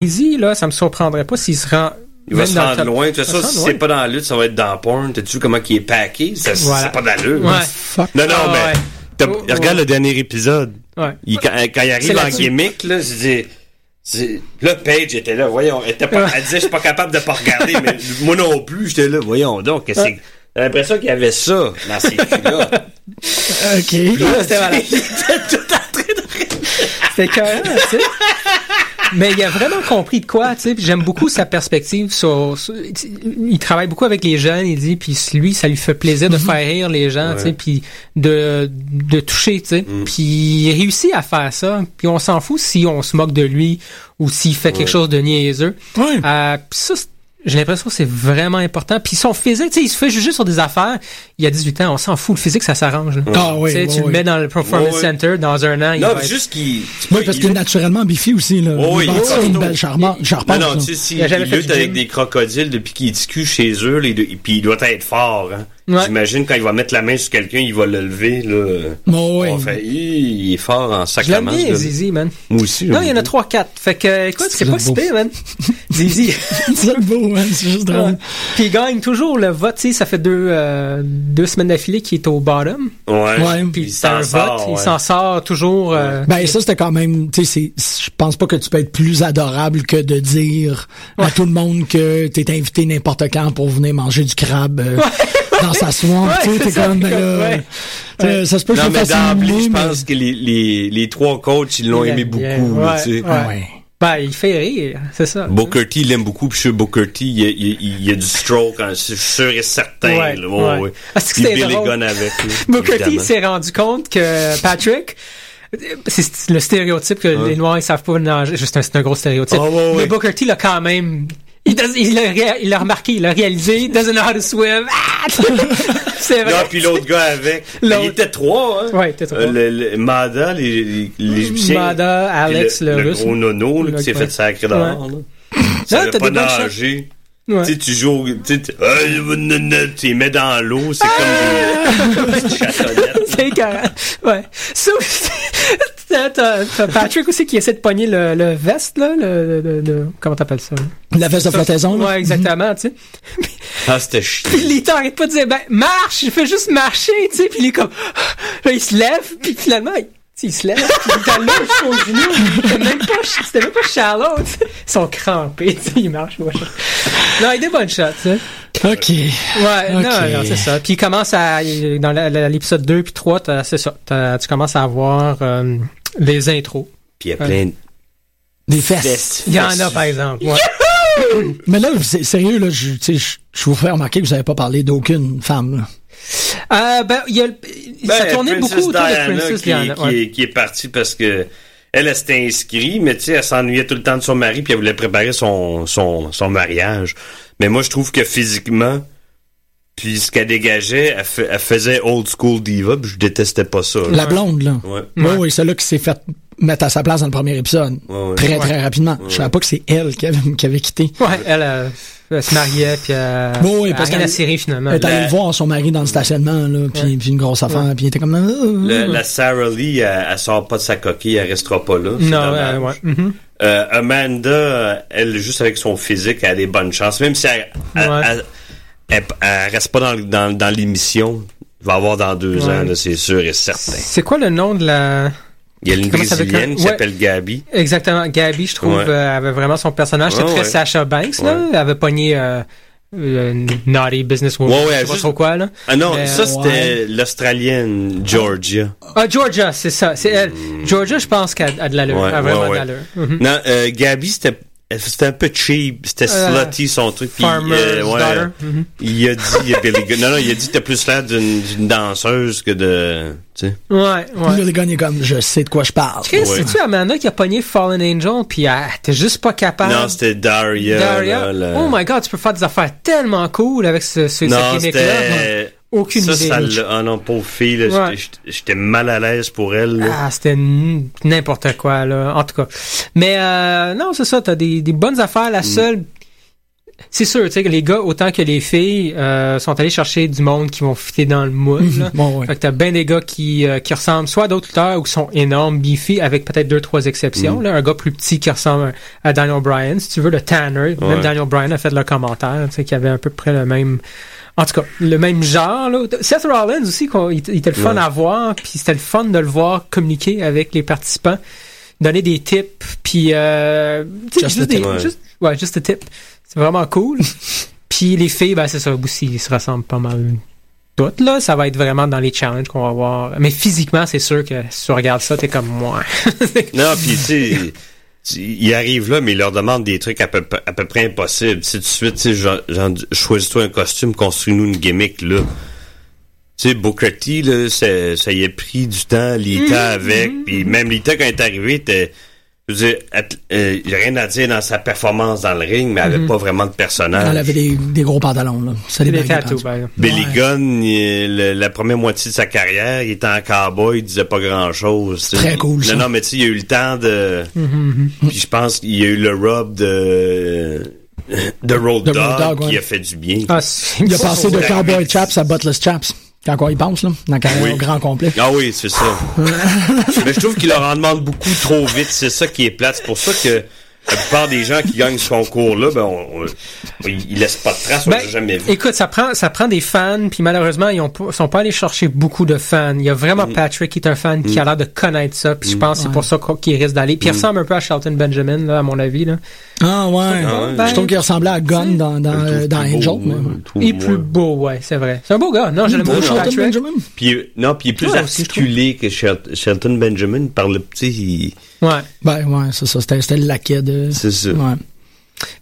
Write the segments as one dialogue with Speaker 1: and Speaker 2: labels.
Speaker 1: Easy, là, ça me surprendrait pas s'il se rend.
Speaker 2: Il va se rendre loin. De toute
Speaker 1: Ça
Speaker 2: façon, si c'est pas dans la lutte, ça va être dans porn. T'as-tu vu comment il est packé? Ça,
Speaker 1: Voilà.
Speaker 2: C'est pas d'allure.
Speaker 1: Ouais.
Speaker 3: Fuck?
Speaker 2: Non, non,
Speaker 1: Ah,
Speaker 2: mais.
Speaker 1: ouais. Oh,
Speaker 2: regarde le dernier épisode.
Speaker 1: Ouais.
Speaker 2: Il- quand, quand il arrive en gimmick, là, je dis. c'est- Là, Paige était là, voyons. Elle, était pas,
Speaker 1: Ouais.
Speaker 2: elle disait, je suis pas capable de pas regarder, mais moi non plus, j'étais là, voyons donc. qu'est-ce que c'est- J'ai l'impression qu'il y avait ça dans ces filles-là.
Speaker 3: OK.
Speaker 1: Là, c'était malade.
Speaker 2: Il était tout en train de
Speaker 1: C'était tu sais. Mais il a vraiment compris de quoi, tu sais. J'aime beaucoup sa perspective sur, sur- Il travaille beaucoup avec les jeunes, il dit, puis lui, ça lui fait plaisir de faire rire les gens, tu sais, puis de, de toucher, tu sais. Puis il réussit à faire ça. Puis on s'en fout si on se moque de lui ou s'il fait quelque chose de niaiseux.
Speaker 3: Ouais.
Speaker 1: Euh, puis ça, j'ai l'impression que c'est vraiment important. Puis son physique, tu sais, il se fait juger sur des affaires. Il y a 18 ans, on s'en fout. Le physique, ça s'arrange.
Speaker 3: Ah oui,
Speaker 1: Tu sais,
Speaker 3: oui,
Speaker 1: tu le mets dans le Performance. Center, dans un an, il
Speaker 2: Non,
Speaker 1: va être-
Speaker 2: juste qu'il.
Speaker 3: Oui, parce que naturellement, Biffy aussi, là.
Speaker 2: Oh, oui,
Speaker 3: il
Speaker 2: oui,
Speaker 3: une belle charmante,
Speaker 2: Non, non, tu sais, s'il
Speaker 1: Il
Speaker 2: lutte avec des crocodiles depuis qu'il est discu chez eux, les deux, et puis il doit être fort, hein.
Speaker 1: Ouais.
Speaker 2: J'imagine quand il va mettre la main sur quelqu'un, il va le lever, là.
Speaker 3: Oh, oui.
Speaker 2: Il est fort en
Speaker 1: Je l'aime
Speaker 2: sacrament.
Speaker 1: bien. Zizi, man.
Speaker 2: Moi aussi.
Speaker 1: Non, il y en a
Speaker 2: bien.
Speaker 1: 3-4. Fait que, écoute, c'est pas si pire, man. Zizi.
Speaker 3: C'est beau, hein, c'est juste drôle.
Speaker 1: Puis il gagne toujours le vote. Tu sais, ça fait deux, euh, deux semaines d'affilée qu'il est au bottom.
Speaker 2: Ouais.
Speaker 3: Ouais.
Speaker 1: Puis
Speaker 2: Il s'en sort,
Speaker 1: vote. Il
Speaker 2: ouais.
Speaker 1: s'en sort toujours. euh,
Speaker 3: Ben ça c'était quand même, tu sais, c'est- je pense pas que tu peux être plus adorable que de dire à tout le monde que t'es invité n'importe quand pour venir manger du crabe euh, dans sa.
Speaker 1: Ouais,
Speaker 3: tu sais, t'es
Speaker 1: ça,
Speaker 3: comme,
Speaker 1: ouais.
Speaker 3: sais, ça se peut que
Speaker 2: Non,
Speaker 3: je
Speaker 2: mais- pense que les, les, les trois coachs, ils l'ont aimé beaucoup,
Speaker 1: Ouais,
Speaker 2: tu sais.
Speaker 1: Ben, il fait rire. C'est ça.
Speaker 2: Booker T, il l'aime beaucoup, puis je suis Booker T, il y a, il, il du stroke, hein, c'est sûr et certain,
Speaker 1: Ouais,
Speaker 2: là.
Speaker 1: ouais.
Speaker 2: Ouais, ouais.
Speaker 1: Ah, c'est que.
Speaker 2: Gunn avec, là,
Speaker 1: Booker T s'est rendu compte que Patrick, c'est le stéréotype que les Noirs ils savent pas nager. Juste un- c'est un gros stéréotype.
Speaker 2: Ah, ouais,
Speaker 1: Mais. Booker T l'a quand même. Il, does- il l'a il l'a remarqué, il l'a réalisé. Doesn't know how to swim. Ah! c'est vrai.
Speaker 2: Puis l'autre gars avec.
Speaker 1: L'autre.
Speaker 2: Il était trois, hein.
Speaker 1: Ouais, il était trois.
Speaker 2: Euh, le, le- Mada, l'Égyptien.
Speaker 1: Mada, Alex, le,
Speaker 2: le
Speaker 1: russe.
Speaker 2: gros nono, là,
Speaker 1: Le-
Speaker 2: qui s'est
Speaker 1: ouais.
Speaker 2: fait sacrer dehors, là.
Speaker 1: Non, t'as
Speaker 2: pas nager.
Speaker 1: Ouais.
Speaker 2: Tu sais, tu joues, tu sais, tu les mets dans l'eau, c'est comme des chatonnettes.
Speaker 1: C'est écœurant. Ouais. Ça aussi, t'as, t'as- t'as Patrick aussi qui essaie de pogner le, le veste, là, le, le- le- comment t'appelles ça? là?
Speaker 3: La veste de flottaison, là.
Speaker 1: Ouais, exactement, tu sais.
Speaker 2: Ah, c'était chiant.
Speaker 1: Puis Lita arrête pas de dire, ben, marche, je fais juste marcher, tu sais, puis il est comme, là, il se lève, puis finalement, il, tu sais, il se lève, puis il est jusqu'au genou. C'était même pas, c'était même pas shallow, tu sais. Ils sont crampés, tu sais, ils marchent, ouais. Non, il a des bonnes shots, tu sais.
Speaker 3: OK.
Speaker 1: Ouais, non, non, c'est ça. Puis il commence à, dans l'épisode 2 puis 3, t'as- c'est ça. Tu commences à avoir euh, les intros.
Speaker 2: Puis il y a plein de
Speaker 3: Des fesses.
Speaker 1: Il y en a, par exemple. Ouais.
Speaker 3: Mais là, c'est sérieux, là, je, tu sais, je, je vous fais remarquer que vous avez pas parlé d'aucune femme, là.
Speaker 1: Euh, ben, il y a, ça
Speaker 2: Ben,
Speaker 1: tournait
Speaker 2: Princess
Speaker 1: beaucoup autour de Princess
Speaker 2: qui,
Speaker 1: Diana.
Speaker 2: qui
Speaker 1: ouais.
Speaker 2: est, qui est partie parce que elle, elle s'était inscrite, mais tu sais, elle s'ennuyait tout le temps de son mari, puis elle voulait préparer son, son, son mariage. Mais moi, je trouve que physiquement, puis ce qu'elle dégageait, elle, elle faisait old school diva, puis je détestais pas ça. là.
Speaker 3: La blonde, là.
Speaker 2: Ouais.
Speaker 3: Oui, oui, celle-là qui s'est fait mettre à sa place dans le premier épisode.
Speaker 2: Ouais, ouais.
Speaker 3: Très, très rapidement. Je savais pas que c'est elle qui avait, qui avait quitté.
Speaker 1: Ouais, elle, euh, elle se mariait, puis euh,
Speaker 3: Oui, oui,
Speaker 1: elle
Speaker 3: parce
Speaker 1: a rien à
Speaker 3: qu'elle-
Speaker 1: cirer, finalement.
Speaker 3: Elle est allée
Speaker 2: La-
Speaker 3: voir son mari dans le stationnement, là, puis, puis une grosse affaire, puis il était comme... ah,
Speaker 2: Le- la Sarah Lee, elle, elle sort pas de sa coquille, elle restera pas là. c'est
Speaker 1: Non, euh, ouais.
Speaker 2: Euh, Amanda, euh, elle, juste avec son physique, elle a des bonnes chances. Même si elle, elle,
Speaker 1: Ouais.
Speaker 2: Elle- elle- reste pas dans, dans, dans l'émission, va avoir dans deux
Speaker 1: Ouais.
Speaker 2: ans, c'est sûr et certain.
Speaker 1: C'est quoi le nom de la...
Speaker 2: Il y a une
Speaker 1: s'appelle?
Speaker 2: Brésilienne qui
Speaker 1: Ouais.
Speaker 2: s'appelle Gabi.
Speaker 1: Exactement, Gabi, je trouve,
Speaker 2: Ouais.
Speaker 1: euh, avait vraiment son personnage. C'était très. Sasha Banks, là. Elle avait pogné euh, euh, Naughty Businesswoman.
Speaker 2: Ouais, ouais,
Speaker 1: je sais pas trop quoi, là.
Speaker 2: Ah non,
Speaker 1: Mais,
Speaker 2: ça c'était l'Australienne Georgia.
Speaker 1: Ah, Georgia, c'est ça. C'est elle. Georgia, je pense qu'elle a l'allure. Vraiment de l'allure. Mhm.
Speaker 2: Non, euh, Gabi, c'était c'était un peu cheap, c'était
Speaker 1: Euh,
Speaker 2: slutty son truc. puis, euh, ouais,
Speaker 1: daughter. Mhm.
Speaker 2: Il a dit, il a Billy Gunn- non, non, il a dit que t'as plus l'air d'une d'une danseuse que de, tu sais.
Speaker 1: Ouais, ouais.
Speaker 3: Là, les gars, il est comme, je sais de quoi je parle.
Speaker 1: Chris,
Speaker 2: Ouais.
Speaker 1: c'est-tu Amanda qui a pogné Fallen Angel, puis elle était juste pas capable?
Speaker 2: Non, c'était Daria.
Speaker 1: Daria?
Speaker 2: là,
Speaker 1: Oh my god, tu peux faire des affaires tellement cool avec ce, ce,
Speaker 2: Non,
Speaker 1: cette gimmick-là. Aucune
Speaker 2: ça,
Speaker 1: idée.
Speaker 2: Ça, ah non, pauvre fille, là,
Speaker 1: Ouais.
Speaker 2: j'étais- j'étais mal à l'aise pour elle. là.
Speaker 1: Ah, c'était n'importe quoi, là. En tout cas. Mais euh, non, c'est ça, t'as des, des bonnes affaires.
Speaker 2: Mm.
Speaker 1: La seule c'est sûr, tu sais, que les gars, autant que les filles, euh, sont allés chercher du monde qui vont fitter dans le moule. là.
Speaker 3: Bon, ouais.
Speaker 1: Fait que t'as bien des gars qui, euh, qui ressemblent soit à d'autres lutteurs ou qui sont énormes, beefy, avec peut-être deux, trois exceptions. Là. Un gars plus petit qui ressemble à Daniel Bryan, si tu veux, le Tanner. Même. Daniel Bryan a fait le commentaire, tu sais, qu'il avait à peu près le même... En tout cas, le même genre. Là. Seth Rollins aussi, il, était le fun
Speaker 2: Ouais.
Speaker 1: à voir, puis c'était le fun de le voir communiquer avec les participants, donner des tips, puis... Euh, juste des-
Speaker 2: Ouais.
Speaker 1: juste- ouais, juste a tip. C'est vraiment cool. puis les filles, ben c'est ça aussi, ils se ressemblent pas mal toutes, là. Ça va être vraiment dans les challenges qu'on va voir. Mais physiquement, c'est sûr que si tu regardes ça, t'es comme moi.
Speaker 2: Non, puis tu sais, tu- ils arrivent là, mais ils leur demandent des trucs à peu, à peu près impossibles. Tu sais, tout de suite, tu sais, genre, genre, choisis-toi un costume, construis-nous une gimmick, là. Tu sais, Booker T, là, ça, ça y a pris du temps, Lita avec, puis même Lita, quand elle est arrivée, t'es, je veux dire, elle- euh, y a rien à dire dans sa performance dans le ring, mais elle avait pas vraiment de personnage.
Speaker 3: Elle avait des, des gros pantalons, là. Ça
Speaker 1: des exemple.
Speaker 2: Billy
Speaker 3: Ouais.
Speaker 2: Gunn, il- le- la première moitié de sa carrière, il était en cowboy, il disait pas grand chose.
Speaker 3: Très cool, ça.
Speaker 2: Non, non, mais tu sais, il y a eu le temps de.
Speaker 1: Mhm,
Speaker 2: Puis je pense qu'il y a eu le rub de. de Road Dog,
Speaker 3: Road Dogg, ouais.
Speaker 2: qui a fait du bien.
Speaker 1: Ah,
Speaker 3: Il a passé de. Cowboy Chaps à Buttless Chaps. Quand quoi il pense, là, dans carrière
Speaker 2: Oui.
Speaker 3: grand complet.
Speaker 2: Ah oui, c'est ça. mais je trouve qu'il leur en demande beaucoup trop vite. C'est ça qui est plate. C'est pour ça que la plupart des gens qui gagnent ce concours-là, ben, on, on- ils ils laissent pas de traces, on
Speaker 1: Ben,
Speaker 2: l'a jamais vu.
Speaker 1: Écoute, ça prend, ça prend des fans, puis malheureusement, ils ont pas- sont pas allés chercher beaucoup de fans. Il y a vraiment
Speaker 2: Mm.
Speaker 1: Patrick qui est un fan qui a l'air de connaître ça, puis je pense que c'est
Speaker 3: Ouais.
Speaker 1: pour ça qu'il risque d'aller.
Speaker 2: Mm.
Speaker 1: Puis il ressemble un peu à Shelton Benjamin, là, à mon avis. Là.
Speaker 3: Ah ouais.
Speaker 2: Ah ouais.
Speaker 3: Je trouve qu'il ressemblait à Gunn dans, dans, euh, dans
Speaker 2: beau,
Speaker 3: Angel.
Speaker 1: Il est
Speaker 2: moins.
Speaker 1: plus beau, ouais, c'est vrai. C'est un beau gars. Non, je l'aime
Speaker 3: Beau
Speaker 1: beaucoup,
Speaker 3: Shelton
Speaker 1: Patrick.
Speaker 3: Benjamin.
Speaker 2: Puis, euh, non, puis il est plus
Speaker 1: Ouais,
Speaker 2: articulé que Shel- Shelton Benjamin par le petit.
Speaker 1: Ouais.
Speaker 3: Ben ouais, c'est ça. C'était c'était le laquais de.
Speaker 2: C'est ça.
Speaker 3: Ouais.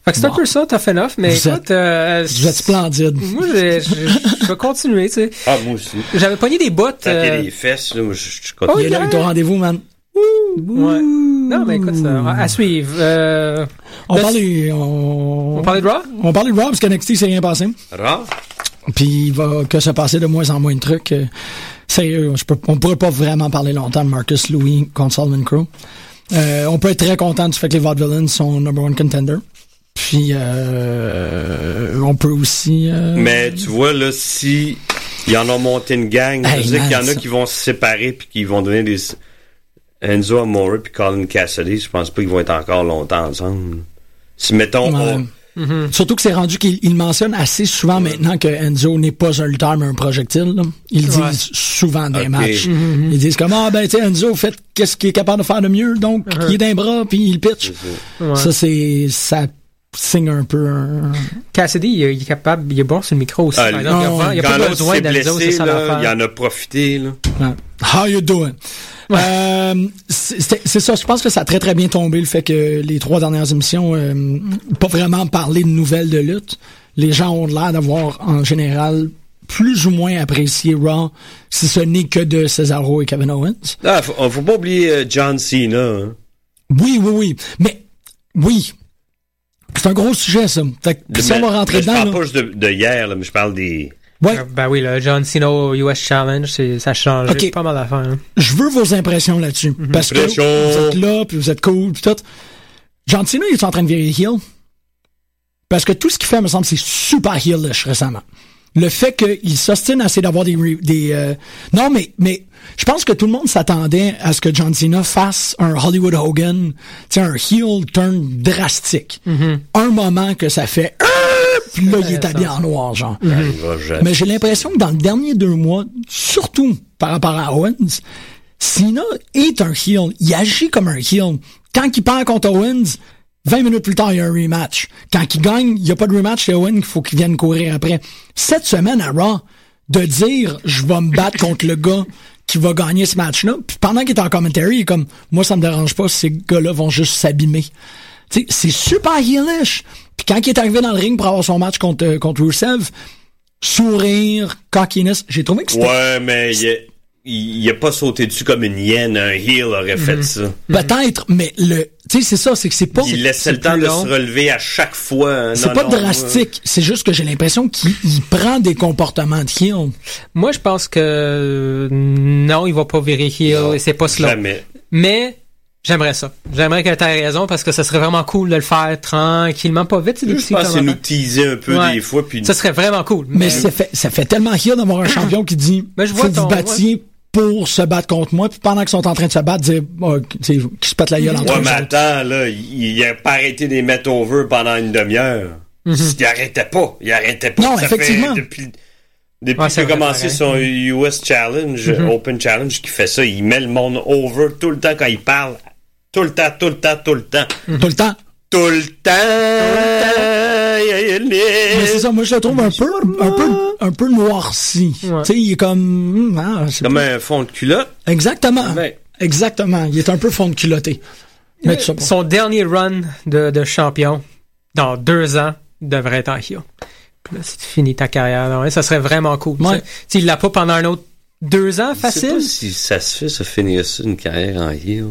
Speaker 1: Fait que c'est un
Speaker 3: Bon.
Speaker 1: peu ça, tough enough, mais
Speaker 3: Vous
Speaker 1: écoute, euh,
Speaker 3: Vous êtes splendide.
Speaker 1: moi, je vais continuer, tu sais.
Speaker 2: Ah, moi aussi.
Speaker 1: J'avais pogné des bottes.
Speaker 2: A
Speaker 1: euh,
Speaker 2: les fesses, là, moi, je, je,
Speaker 1: Oh,
Speaker 2: continue.
Speaker 3: Il est là avec ton rendez-vous, man.
Speaker 1: ouais. Non, mais écoute, ça, à suivre. Euh,
Speaker 3: On parlait, on,
Speaker 1: on parlait de Raw?
Speaker 3: on parlait de Rob parce qu'NXT s'est rien passé.
Speaker 2: Rare?
Speaker 3: Puis il va que se passer de moins en moins de trucs. euh, sérieux, je peux, on pourrait pas vraiment parler longtemps de Marcus Louis contre Solomon Crow. Euh, on peut être très content du fait que les Vaudevillains sont number one contender. Puis euh, on peut aussi. euh,
Speaker 2: Mais tu vois, là, si ils en ont monté une gang,
Speaker 3: Hey,
Speaker 2: veut dire
Speaker 3: man,
Speaker 2: qu'il y en a
Speaker 3: ça-
Speaker 2: qui vont se séparer puis qui vont donner des... Enzo Amore puis Colin Cassidy, je pense pas qu'ils vont être encore longtemps ensemble. Si, mettons,
Speaker 3: Ouais.
Speaker 2: on-
Speaker 3: Surtout que c'est rendu qu'il il mentionne assez souvent maintenant que Enzo n'est pas un lutteur mais un projectile. là. Ils
Speaker 1: Ouais.
Speaker 3: disent souvent dans les
Speaker 2: Ok.
Speaker 3: matchs. Ils disent comme ah ben tu sais Enzo fait qu'est-ce qu'il est capable de faire de mieux donc il est d'un bras puis il pitch.
Speaker 1: Ouais.
Speaker 3: Ça c'est ça signe un peu un...
Speaker 1: Cassidy, il, est- il est capable, il est bon sur le micro aussi.
Speaker 2: Ah,
Speaker 1: il a, il y a pas besoin d'Enzo, c'est
Speaker 2: blessé,
Speaker 1: ça l'affaire.
Speaker 2: il en a profité. Là.
Speaker 3: Ouais. How you doing? Euh, c'est c'était- c'est ça, je pense que ça a très très bien tombé le fait que les trois dernières émissions, euh, pas vraiment parlé de nouvelles de lutte. Les gens ont l'air d'avoir en général plus ou moins apprécié Raw, si ce n'est que de Cesaro et Kevin Owens.
Speaker 2: Ah, faut, faut pas oublier euh, John Cena. hein.
Speaker 3: Oui, oui, oui. Mais oui, c'est un gros sujet ça. Fait que si on va rentrer
Speaker 2: mais Je
Speaker 3: dedans,
Speaker 2: parle
Speaker 3: là,
Speaker 2: pas juste de, de hier, là, mais je parle des...
Speaker 3: ouais,
Speaker 1: Euh, Ben oui, le John Cena US Challenge, ça change pas mal d'affaires. hein.
Speaker 3: je veux vos impressions là-dessus. Parce que vous êtes là, puis vous êtes cool, puis tout. John Cena, il est en train de virer heel. Parce que tout ce qu'il fait, me semble, c'est super heelish récemment. Le fait qu'il s'ostine à essayer d'avoir des... re- des euh, Non, mais, mais je pense que tout le monde s'attendait à ce que John Cena fasse un Hollywood Hogan, tu sais, un heel turn drastique. Un moment que ça fait... Ah! Puis là, il est habillé en noir, genre.
Speaker 2: Jamais.
Speaker 3: Mais j'ai l'impression que dans le dernier deux mois, surtout par rapport à Owens, Cena est un heel. Il agit comme un heel. Quand il perd contre Owens, 20 minutes plus tard, il y a un rematch. Quand il gagne, il n'y a pas de rematch chez Owens, il faut qu'il vienne courir après. Cette semaine à Raw, de dire je vais me battre contre le gars qui va gagner ce match-là, puis pendant qu'il est en commentary, il est comme moi ça me dérange pas ces gars-là vont juste s'abîmer. C'est super heelish. Puis quand il est arrivé dans le ring pour avoir son match contre, euh, contre Rusev, sourire, cockiness, j'ai trouvé que c'était
Speaker 2: Ouais, mais il a, il, il a pas sauté dessus comme une hyène. Un heel aurait fait ça.
Speaker 3: peut-être, mais le, tu sais, c'est ça, c'est que c'est pas,
Speaker 2: Il laissait le temps de
Speaker 1: long.
Speaker 2: se relever à chaque fois. hein.
Speaker 3: c'est pas
Speaker 2: non,
Speaker 3: drastique. C'est juste que j'ai l'impression qu'il il prend des comportements de heel.
Speaker 1: Moi, je pense que euh, non, il va pas virer heel
Speaker 2: Non,
Speaker 1: et c'est pas slow.
Speaker 2: Jamais.
Speaker 1: Mais J'aimerais ça. J'aimerais que tu aies raison parce que ça serait vraiment cool de le faire tranquillement, pas vite.
Speaker 2: Je
Speaker 1: petits
Speaker 2: pense que c'est nous teaser un peu
Speaker 1: Ouais.
Speaker 2: des fois. Puis
Speaker 1: Ça serait vraiment cool.
Speaker 3: Mais ça fait, ça fait tellement rire d'avoir un champion qui dit,
Speaker 1: Mais je vois
Speaker 3: faut que vous
Speaker 1: ton-
Speaker 3: battiez pour se battre contre moi, puis pendant qu'ils sont en train de se battre, dire, oh, tu sais, qu'ils se pètent la gueule entre
Speaker 2: Ouais,
Speaker 3: eux
Speaker 2: mais attends, là, il, il a pas arrêté de les mettre over pendant une demi-heure. Il arrêtait pas. Il arrêtait pas.
Speaker 3: Mhm. Non,
Speaker 2: Ça
Speaker 3: effectivement.
Speaker 2: Fait depuis depuis
Speaker 1: Ouais,
Speaker 2: qu'il a commencé son US Challenge,
Speaker 3: Mhm.
Speaker 2: Open Challenge, qui fait ça, il met le monde over tout le temps quand il parle. Tout le temps, tout le temps, tout le temps.
Speaker 3: Tout le temps.
Speaker 2: Tout le temps.
Speaker 3: Mais c'est ça, moi je le trouve un peu, un peu, un peu noirci.
Speaker 1: Ouais.
Speaker 3: Tu sais, il est comme, hmm, ah,
Speaker 2: Comme
Speaker 3: pas.
Speaker 2: un fond de culotte.
Speaker 3: exactement,
Speaker 2: Ouais.
Speaker 3: exactement. Il est un peu fond de culotté. Mais.
Speaker 1: Son dernier run de, de champion dans deux ans devrait être en heel. Puis là, c'est fini ta carrière. là, ça serait vraiment cool.
Speaker 3: Ouais.
Speaker 1: Tu il l'a pas pendant un autre deux ans
Speaker 2: Je sais pas
Speaker 1: facile?
Speaker 2: si ça se fait, ça finir une carrière en heel.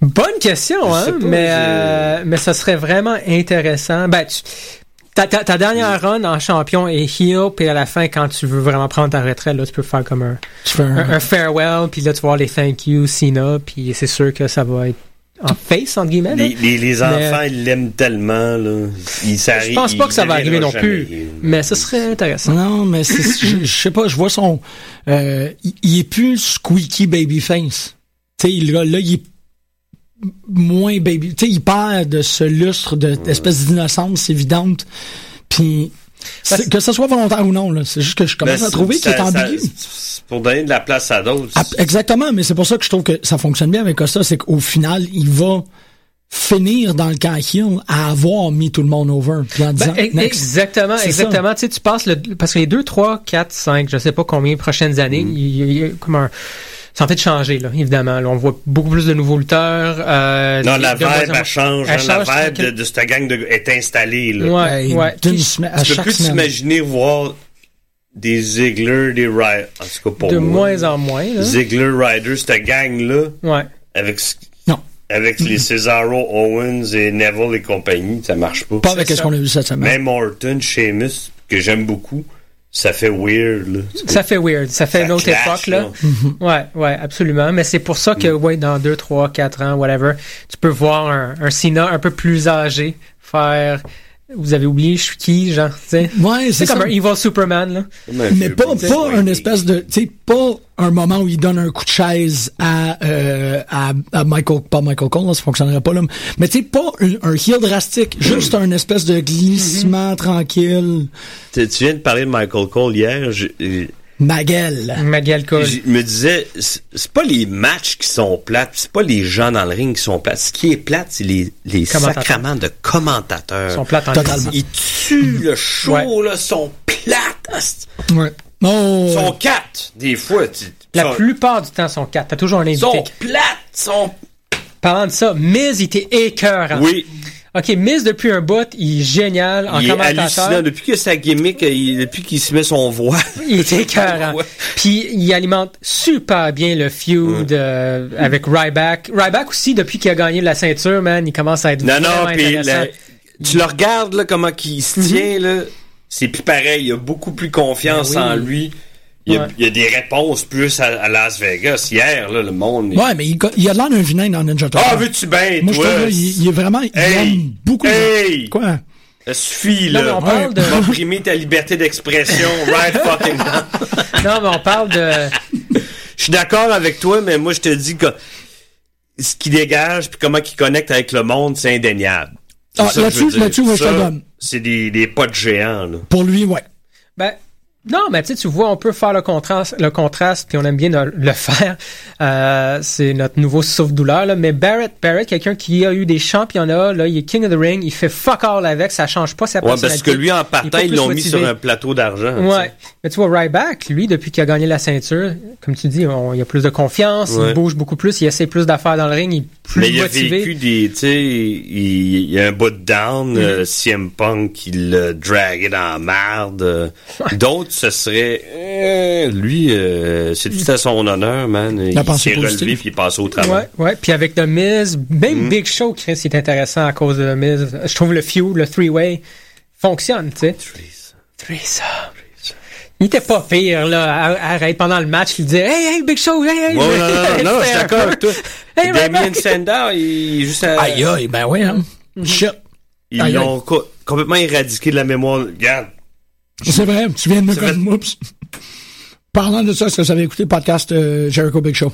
Speaker 1: Bonne question,
Speaker 2: Je
Speaker 1: hein,
Speaker 2: pas,
Speaker 1: mais,
Speaker 2: je-
Speaker 1: euh, mais ça serait vraiment intéressant. Ben, tu- ta, ta, ta dernière run en champion est heel, puis à la fin, quand tu veux vraiment prendre ta retraite, là, tu peux faire comme un,
Speaker 3: un-
Speaker 1: farewell, puis là, tu vas voir les thank you, Cena, puis c'est sûr que ça va être en face, entre guillemets.
Speaker 2: Les, les, les enfants, ils l'aiment tellement, là. Ils,
Speaker 1: Je pense pas que ça va arriver non plus,
Speaker 2: plus.
Speaker 1: mais ce serait intéressant.
Speaker 3: Non, mais c'est, je, je sais pas, je vois son, euh, il, il est plus squeaky babyface. Tu sais, là, il est moins baby, tu sais, il perd de ce lustre de, d'espèce d'innocence évidente. Puis, que ce soit volontaire ou non, là, c'est juste que je commence
Speaker 2: Ben,
Speaker 3: à trouver qu'il est ambigu.
Speaker 2: c'est pour donner de la place à d'autres.
Speaker 3: Ah, Exactement, mais c'est pour ça que je trouve que ça fonctionne bien avec Costa, c'est qu'au final, il va finir dans le camp heel à avoir mis tout le monde over. Puis en disant,
Speaker 1: Ben, e-
Speaker 3: next.
Speaker 1: exactement, exactement. Tu sais, tu passes le, parce que les 2, 3, 4, 5, je sais pas combien prochaines années,
Speaker 2: Mm.
Speaker 1: il, il- il y a comme un, c'est en fait de changer, là, évidemment. Là, on voit beaucoup plus de nouveaux lutteurs. Euh,
Speaker 2: non, la vibe, elle change.
Speaker 1: Elle
Speaker 2: hein,
Speaker 1: change
Speaker 2: la vibe de, cette gang de, est installée, là.
Speaker 1: Ouais,
Speaker 3: Hey,
Speaker 1: ouais.
Speaker 3: semaine-
Speaker 2: Tu peux plus t'imaginer voir des Ziggler, des Ryder. En tout cas, pour
Speaker 1: de
Speaker 2: moi.
Speaker 1: moins en moins, là.
Speaker 2: Ziggler, Ryder, cette gang-là,
Speaker 1: Ouais.
Speaker 2: avec, avec les Cesaro, Owens et Neville et compagnie, ça marche pas.
Speaker 3: Pas avec ce qu'on a vu cette semaine.
Speaker 2: Même Orton, Sheamus, que j'aime beaucoup, ça fait weird, là.
Speaker 1: Ça fait weird. Ça fait
Speaker 2: Ça
Speaker 1: une autre
Speaker 2: clash,
Speaker 1: époque, là. Ouais, ouais, absolument. Mais c'est pour ça que,
Speaker 2: Mm.
Speaker 1: ouais, dans 2, 3, 4 ans, whatever, tu peux voir un, un Cena un peu plus âgé faire, vous avez oublié, je suis qui, genre, tu sais?
Speaker 3: Ouais,
Speaker 1: C'est
Speaker 3: c'est
Speaker 1: comme
Speaker 3: ça.
Speaker 1: un Evil Superman, là.
Speaker 2: Un
Speaker 3: Mais pas, pas une espèce de, tu sais, pas un moment où il donne un coup de chaise à, euh, à, à Michael, pas Michael Cole, là, ça fonctionnerait pas là. Mais tu sais, pas un, un heel drastique, juste un espèce de glissement
Speaker 1: Mm-hmm.
Speaker 3: tranquille.
Speaker 2: Tu, tu viens de parler de Michael Cole hier. Je, je-
Speaker 3: Ma gueule.
Speaker 1: Magal Cole.
Speaker 2: je me disais, c'est pas les matchs qui sont plates, c'est pas les gens dans le ring qui sont plates. Ce qui est plate, c'est les, les sacrements de commentateurs.
Speaker 1: Ils sont plates en
Speaker 3: Totalement.
Speaker 2: Ils tuent le show,
Speaker 1: Ouais.
Speaker 2: là, sont plates.
Speaker 3: Ouais. Oh.
Speaker 2: Ils sont quatre, des fois. tu-
Speaker 1: La
Speaker 2: sont-
Speaker 1: plupart du temps, sont quatre. T'as toujours un
Speaker 2: Ils
Speaker 1: invité.
Speaker 2: sont plates, sont...
Speaker 1: Parlant de ça, Miz, il était écœurant.
Speaker 2: Oui,
Speaker 1: OK, Miz, depuis un bout, il est génial en
Speaker 2: il est hallucinant. Depuis que sa gimmick, il- depuis qu'il se met son voix.
Speaker 1: Il était écœurant. Puis il alimente super bien le feud euh, avec Ryback. Ryback aussi, depuis qu'il a gagné la ceinture, man, il commence à être
Speaker 2: Non, non,
Speaker 1: vraiment
Speaker 2: puis
Speaker 1: intéressant.
Speaker 2: la- tu le regardes, là, comment il se tient, là. C'est plus pareil. Il a beaucoup plus confiance
Speaker 1: Ben oui.
Speaker 2: en lui. Il y, a,
Speaker 1: Ouais.
Speaker 2: il y a des réponses plus à, à Las Vegas. Hier, là, le monde. il-
Speaker 3: Ouais, mais il, il a l'air d'un vilain dans Ninja Turtle.
Speaker 2: Ah, veux-tu bien,
Speaker 3: Moi, je trouve, il, il est vraiment, il
Speaker 2: Hey!
Speaker 3: aime beaucoup.
Speaker 2: Hey!
Speaker 3: Quoi?
Speaker 2: Ça suffit,
Speaker 1: Non,
Speaker 2: là.
Speaker 1: mais on parle de-
Speaker 2: M'opprimer ta liberté d'expression. right fucking.
Speaker 1: Non, mais on parle de...
Speaker 2: Je suis d'accord avec toi, mais moi, je te dis que ce qu'il dégage puis comment il connecte avec le monde, c'est indéniable. C'est
Speaker 3: Ah, là-dessus- là-dessus, moi, je te donne.
Speaker 2: C'est des, des de géants, là.
Speaker 3: Pour lui, ouais.
Speaker 1: Ben, non, mais tu sais, tu vois, on peut faire le contraste, le contraste, puis on aime bien le, le faire. Euh, c'est notre nouveau souffle-douleur, là. Mais Barrett, Barrett, quelqu'un qui a eu des championnats, là, il est King of the Ring, il fait fuck all avec, ça change pas sa
Speaker 2: Ouais,
Speaker 1: personnalité.
Speaker 2: parce que lui, en partant, ils l'ont mis
Speaker 1: motivé.
Speaker 2: sur un plateau d'argent.
Speaker 1: Ouais. Mais tu vois, Ryback, lui, depuis qu'il a gagné la ceinture, comme tu dis, on- il a plus de confiance,
Speaker 2: Ouais.
Speaker 1: il bouge beaucoup plus, il essaie plus d'affaires dans le ring, il est plus
Speaker 2: Mais il a
Speaker 1: motivé.
Speaker 2: vécu des, tu sais, il, y a un bout de down,
Speaker 1: Mm-hmm.
Speaker 2: euh, CM Punk, il l'a dragué dans la marde. euh. D'autres, ce serait, euh, lui, euh, c'est tout à son honneur, man. Il s'est relevé puis il passe au travail.
Speaker 1: Ouais, ouais. Puis avec The Miz, même
Speaker 2: Mm.
Speaker 1: Big Show, Chris, c'est intéressant à cause de The Miz. Je trouve le feud, le three-way, fonctionne, tu sais. Threesome. Il était pas pire, là. Arrête, pendant le match, il disait Hey, hey, Big Show, hey, hey.
Speaker 2: Ouais, non, non, non, non, je suis d'accord avec toi.
Speaker 1: Hey,
Speaker 2: Damien. Sandow, il est juste à-
Speaker 3: Aïe, aïe, ben oui, hein. Shit.
Speaker 2: Ils l'ont co- complètement éradiqué de la mémoire. Regarde.
Speaker 3: C'est vrai, tu viens de me comme oups. Parlant de ça, est-ce que vous avez écouté le podcast euh, Jericho Big Show?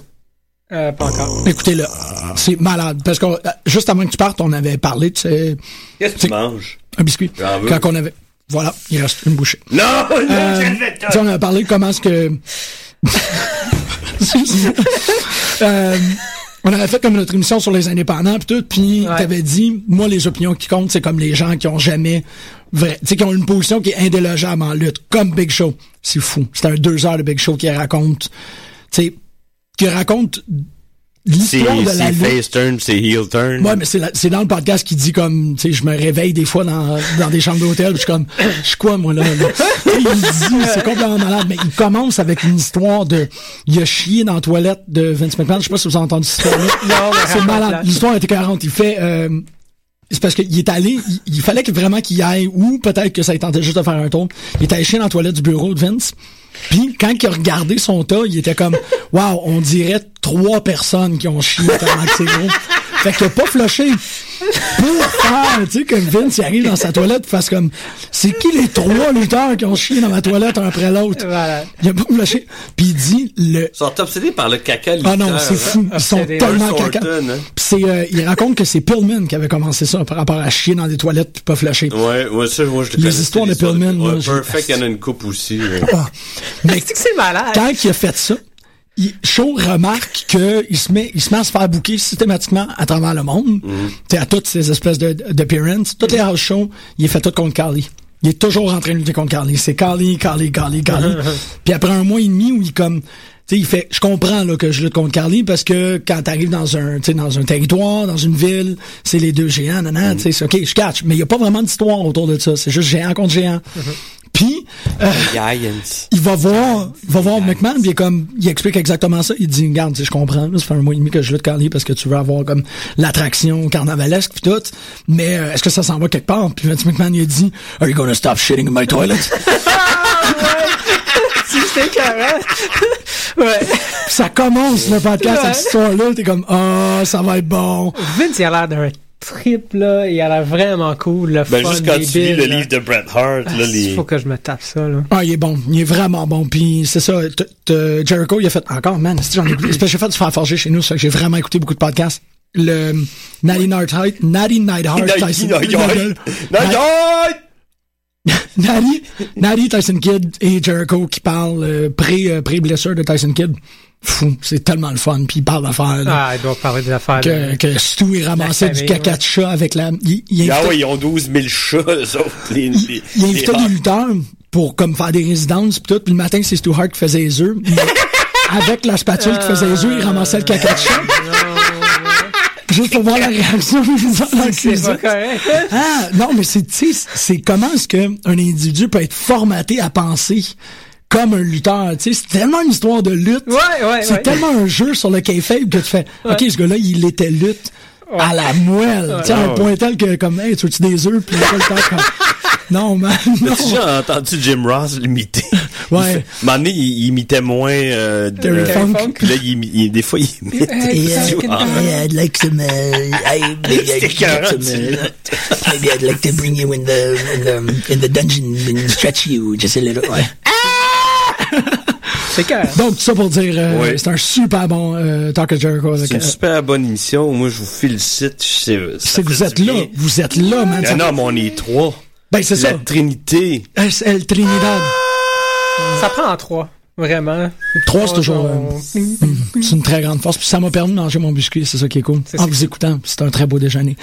Speaker 1: Euh, pas encore.
Speaker 3: Écoutez-le. C'est malade. Parce que euh, juste avant que tu partes, on avait parlé de ce-
Speaker 2: Qu'est-ce que tu manges?
Speaker 3: un biscuit. Quand on avait. Voilà, il reste une bouchée.
Speaker 2: Non, non,
Speaker 3: Euh,
Speaker 2: j'ai fait
Speaker 3: tu sais, on a parlé de comment est-ce que. Euh, on avait fait comme notre émission sur les indépendants pis tout, puis
Speaker 1: Ouais.
Speaker 3: t'avais dit, moi les opinions qui comptent, c'est comme les gens qui ont jamais vrai, tu sais, qui ont une position qui est indélogeable en lutte, comme Big Show. C'est fou. C'était un deux heures de Big Show qui raconte, tu sais, qui raconte
Speaker 2: C'est
Speaker 3: l'histoire de la
Speaker 2: c'est
Speaker 3: lutte.
Speaker 2: face turn, c'est heel turn.
Speaker 3: Ouais, mais c'est dans le podcast qui dit comme, tu sais, je me réveille des fois dans, dans des chambres d'hôtel, pis je suis comme, je suis quoi, moi, là? là? Il dit, c'est complètement malade, mais il commence avec une histoire de, il a chié dans la toilette de Vince McMahon, je sais pas si vous avez entendu cette
Speaker 1: mais
Speaker 3: C'est malade. L'histoire était 40. Il fait, euh, c'est parce qu'il est allé, il, il fallait que vraiment qu'il aille, ou peut-être que ça tentait juste de faire un tour. Il est allé chier dans la toilette du bureau de Vince. Puis quand il a regardé son tas, il était comme, waouh, on dirait trois personnes qui ont chié tellement que c'est gros. Fait qu'il a pas flushé pour faire, tu sais, que Vince il arrive dans sa toilette, il fasse comme, c'est qui les trois lutteurs qui ont chié dans ma toilette un après l'autre?
Speaker 1: Voilà.
Speaker 3: Il a pas flushé. Puis il dit, le,
Speaker 2: Ils sont obsédés par le caca
Speaker 3: ah non,
Speaker 2: lutteur,
Speaker 3: c'est
Speaker 2: hein.
Speaker 3: fou. Ils sont tellement caca.
Speaker 2: Hein.
Speaker 3: Puis c'est, euh, il raconte que c'est Pillman qui avait commencé ça par rapport à chier dans des toilettes puis pas flusher.
Speaker 2: Ouais, ouais, ça, moi, je le
Speaker 3: Les
Speaker 2: connais,
Speaker 3: histoires de Pillman, moi,
Speaker 2: Ouais,
Speaker 3: j'ai-
Speaker 2: Perfect, il y en a une coupe aussi. là.
Speaker 3: Ah. Mais
Speaker 1: C'est que c'est malade?
Speaker 3: quand il a fait ça, il, Shaw remarque que il se met, il se met à se faire bouquer systématiquement à travers le monde.
Speaker 2: Mhm.
Speaker 3: Sais, à toutes ces espèces de, d'appearances. Toutes les house shows, il est fait tout contre Carly. Il est toujours en train de lutter contre Carly. C'est Carly, Carly, Carly, Carly. Puis après un mois et demi où il comme, tu sais, il fait, je comprends là que je lutte contre Carly parce que quand t'arrives dans un, tu dans un territoire, dans une ville, c'est les deux géants, nanana, tu sais, c'est ok, je catch. Mais il y a pas vraiment d'histoire autour de ça. C'est juste géant contre géant. Puis, euh,
Speaker 2: Giants.
Speaker 3: il va voir, il va voir McMahon, puis il est comme, il explique exactement ça. Il dit, regarde, je comprends, là, ça fait un mois et demi que je lutte Carly parce que tu veux avoir comme l'attraction carnavalesque puis tout. Mais euh, est-ce que ça s'en va quelque part? Puis Vince McMahon, il a dit, Are you gonna stop shitting in my toilet?
Speaker 1: Si c'était carré. ouais.
Speaker 3: Puis ça commence le podcast
Speaker 1: Ouais.
Speaker 3: avec cette histoire-là. T'es comme, ah, ça va être bon.
Speaker 1: Vince, il a l'air d'un trip, là. Il a l'air vraiment cool, le
Speaker 2: Ben,
Speaker 1: fun,
Speaker 2: juste quand tu lis le
Speaker 1: là.
Speaker 2: livre de Bret Hart, là,
Speaker 1: Ah,
Speaker 2: les...
Speaker 1: faut que je me tape ça, là.
Speaker 3: Ah, il est bon. Il est vraiment bon. Puis c'est ça. t- t- Jericho, il a fait encore, man. c'est- J'en ai J'ai fait du faire forger chez nous, ça fait que j'ai vraiment écouté beaucoup de podcasts. Le Natty Nightheart, Natty Nightheart, Tyson. Natty, Natty, Tyson Kidd et Jericho qui parlent euh, pré, euh, pré-blessure de Tyson Kidd. Fou, c'est tellement le fun. Puis il parle d'affaires. là,
Speaker 1: Ah, il doit parler des affaires.
Speaker 3: que, que Stu il ramassait du caca
Speaker 1: ouais.
Speaker 3: de chat avec la... Il, il
Speaker 2: Ah ouais, ils ont 12 000 chats, eux autres. Les, les,
Speaker 3: il invitait des lutteurs pour comme faire des résidences pis tout. Puis le matin, c'est Stu Hart qui faisait les œufs. Mais avec la spatule qui faisait les œufs, il ramassait le caca de chat. Juste pour voir la réaction des gens dans
Speaker 1: C'est.
Speaker 3: Ah, non, mais c'est, tu sais, c'est comment est-ce qu'un individu peut être formaté à penser comme un lutteur, tu sais, c'est tellement une histoire de lutte.
Speaker 1: Ouais, ouais,
Speaker 3: C'est
Speaker 1: ouais.
Speaker 3: tellement un jeu sur le kayfabe que tu fais, OK, ce gars-là, il était lutte à la moelle. Tu sais, un
Speaker 2: Ouais.
Speaker 3: point tel que, comme, hey, tu veux-tu des œufs? Puis là, le temps, comme, non, man, non.
Speaker 2: As-tu déjà entendu Jim Ross l'imiter?
Speaker 3: Ouais.
Speaker 2: Donné, il, imitait moins... Euh,
Speaker 3: Terry
Speaker 2: euh,
Speaker 3: Funk.
Speaker 2: Puis là, il, il- des fois, il imite... Ah.
Speaker 4: Yeah, I'd like some. Uh, I, maybe
Speaker 2: C'était
Speaker 4: I'd
Speaker 2: écœurant,
Speaker 4: some. Uh, maybe I'd like to bring you in the in the in the dungeon and stretch you just a little. Ouais.
Speaker 1: C'est correct.
Speaker 3: Donc, tout ça pour dire, euh,
Speaker 2: Ouais.
Speaker 3: c'est un super bon euh, Talk of Jericho.
Speaker 2: C'est une
Speaker 3: euh,
Speaker 2: super bonne émission. Moi, je vous félicite.
Speaker 3: C'est que vous êtes là. Vous êtes là, man.
Speaker 2: Ah
Speaker 3: Ça-
Speaker 2: non, mais on est trois.
Speaker 3: Ben, c'est
Speaker 2: La
Speaker 3: ça.
Speaker 2: Trinité.
Speaker 3: SL Trinidad.
Speaker 1: Ça prend en trois. Vraiment.
Speaker 3: Trois, c'est toujours, euh, C'est une très grande force. Puis ça m'a permis de manger mon biscuit, c'est ça qui est cool. En vous écoutant, c'est un très beau déjeuner.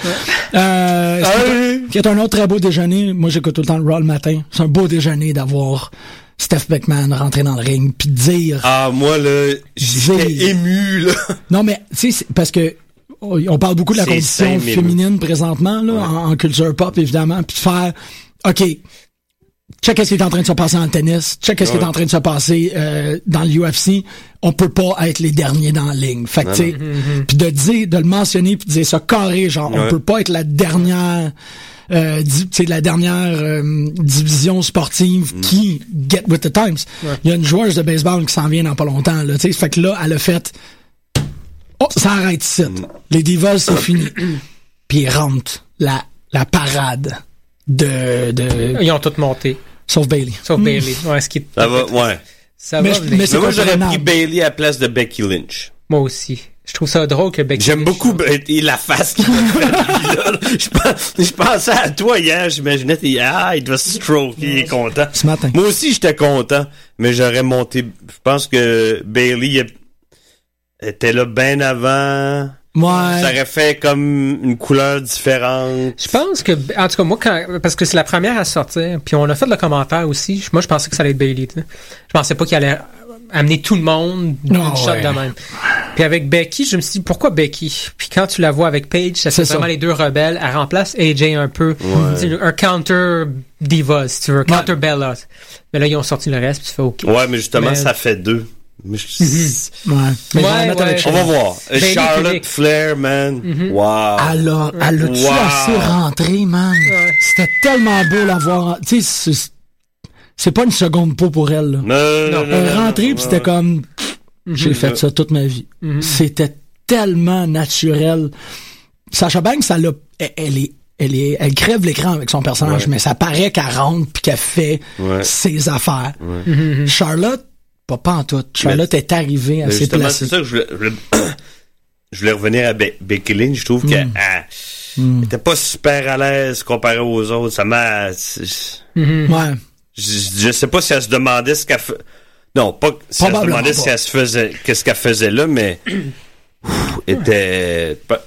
Speaker 3: Euh,
Speaker 2: Ah
Speaker 3: c'est- qui est un autre très beau déjeuner? Moi, j'écoute tout le temps le Raw le matin. C'est un beau déjeuner d'avoir Steph Beckman rentrer dans le ring puis dire.
Speaker 2: Ah, moi, là, j'étais
Speaker 3: J'ai-
Speaker 2: ému, là.
Speaker 3: Non, mais tu sais, parce que on parle beaucoup de la condition féminine présentement là, en, en culture pop évidemment, puis de faire OK. Check qu'est-ce qui est en train de se passer le tennis, check qu'est-ce qui est
Speaker 2: Ouais.
Speaker 3: en train de se passer euh, dans l'UFC. On peut pas être les derniers dans la ligne. Fait que tu sais, puis de dire, de le mentionner, puis de dire ça carré, genre on
Speaker 2: Ouais.
Speaker 3: peut pas être la dernière euh, di- tu sais, la dernière euh, division sportive
Speaker 2: Mm.
Speaker 3: qui get with the times. Il y a une joueuse de baseball qui s'en vient dans pas longtemps. Là, tu sais. fait que là, elle a fait Oh, ça arrête ici.
Speaker 2: Mm.
Speaker 3: Les divas, c'est fini. Puis ils rentrent la, la parade de, de
Speaker 1: Ils ont toutes monté,
Speaker 3: sauf Bailey.
Speaker 1: sauf Bailey. Ouais, ce qui
Speaker 2: Ça va, ouais.
Speaker 1: Ça
Speaker 3: Mais
Speaker 1: va
Speaker 3: je- mais
Speaker 2: Mais moi, j'aurais pris Bailey à la place de Becky Lynch.
Speaker 1: Moi aussi. Je trouve ça drôle que Becky
Speaker 2: J'aime beaucoup Be- et la face qu'il. Je, pense- je pensais à toi hier, j'imaginais, ah, il doit se stroke, il est content.
Speaker 3: Ce matin.
Speaker 2: Moi aussi, j'étais content, mais j'aurais monté. Je pense que Bailey était là bien avant.
Speaker 3: Ouais.
Speaker 2: Ça aurait fait comme une couleur différente.
Speaker 1: Je pense que, en tout cas, moi, quand, parce que c'est la première à sortir, puis on a fait le commentaire aussi. Moi, je pensais que ça allait être Bailey. Je pensais pas qu'il allait amener tout le monde d'une
Speaker 3: Ah,
Speaker 1: shot
Speaker 3: ouais.
Speaker 1: de même. Puis avec Becky, je me suis dit, pourquoi Becky? Puis quand tu la vois avec Paige, ça
Speaker 3: C'est
Speaker 1: fait vraiment
Speaker 3: ça.
Speaker 1: les deux rebelles. Elle remplace AJ un peu. Tu sais, Un counter diva, si tu veux. Un counter Bella. Mais là, ils ont sorti le reste, puis tu fais OK.
Speaker 2: Ouais, mais justement,
Speaker 1: Mais-
Speaker 2: ça fait deux. Mais je-
Speaker 3: Ouais. Mais
Speaker 1: Ouais, ouais.
Speaker 2: On va voir.
Speaker 1: Bailey
Speaker 2: Charlotte
Speaker 1: Phoenix.
Speaker 2: Flair, man. Wow.
Speaker 3: Elle a, elle a-tu
Speaker 2: Wow.
Speaker 3: assez rentré, man?
Speaker 1: Ouais.
Speaker 3: C'était tellement beau la voir. Tu sais, c'est- pas une seconde peau pour elle, là.
Speaker 2: Non, non, non,
Speaker 3: Elle
Speaker 2: non,
Speaker 3: pis c'était comme, j'ai fait ça toute ma vie. C'était tellement naturel. Sacha Banks, elle, a- elle, elle est, elle est, elle crève l'écran avec son personnage,
Speaker 2: Ouais.
Speaker 3: mais ça paraît qu'elle rentre puis qu'elle fait
Speaker 2: Ouais.
Speaker 3: ses affaires. Charlotte, pas, pas en tout. Charlotte est arrivée, s'est
Speaker 2: justement,
Speaker 3: placée.
Speaker 2: c'est ça que je voulais, je voulais, je voulais revenir à Be- Becky Lynch. Je trouve qu'elle elle était pas super à l'aise comparée aux autres. Ça m'a...
Speaker 3: Ouais.
Speaker 2: Je, je sais pas si elle se demandait ce qu'elle fait. Non, pas si elle se demandait
Speaker 3: pas.
Speaker 2: si elle se faisait, qu'est-ce qu'elle faisait là, mais pff, était pas-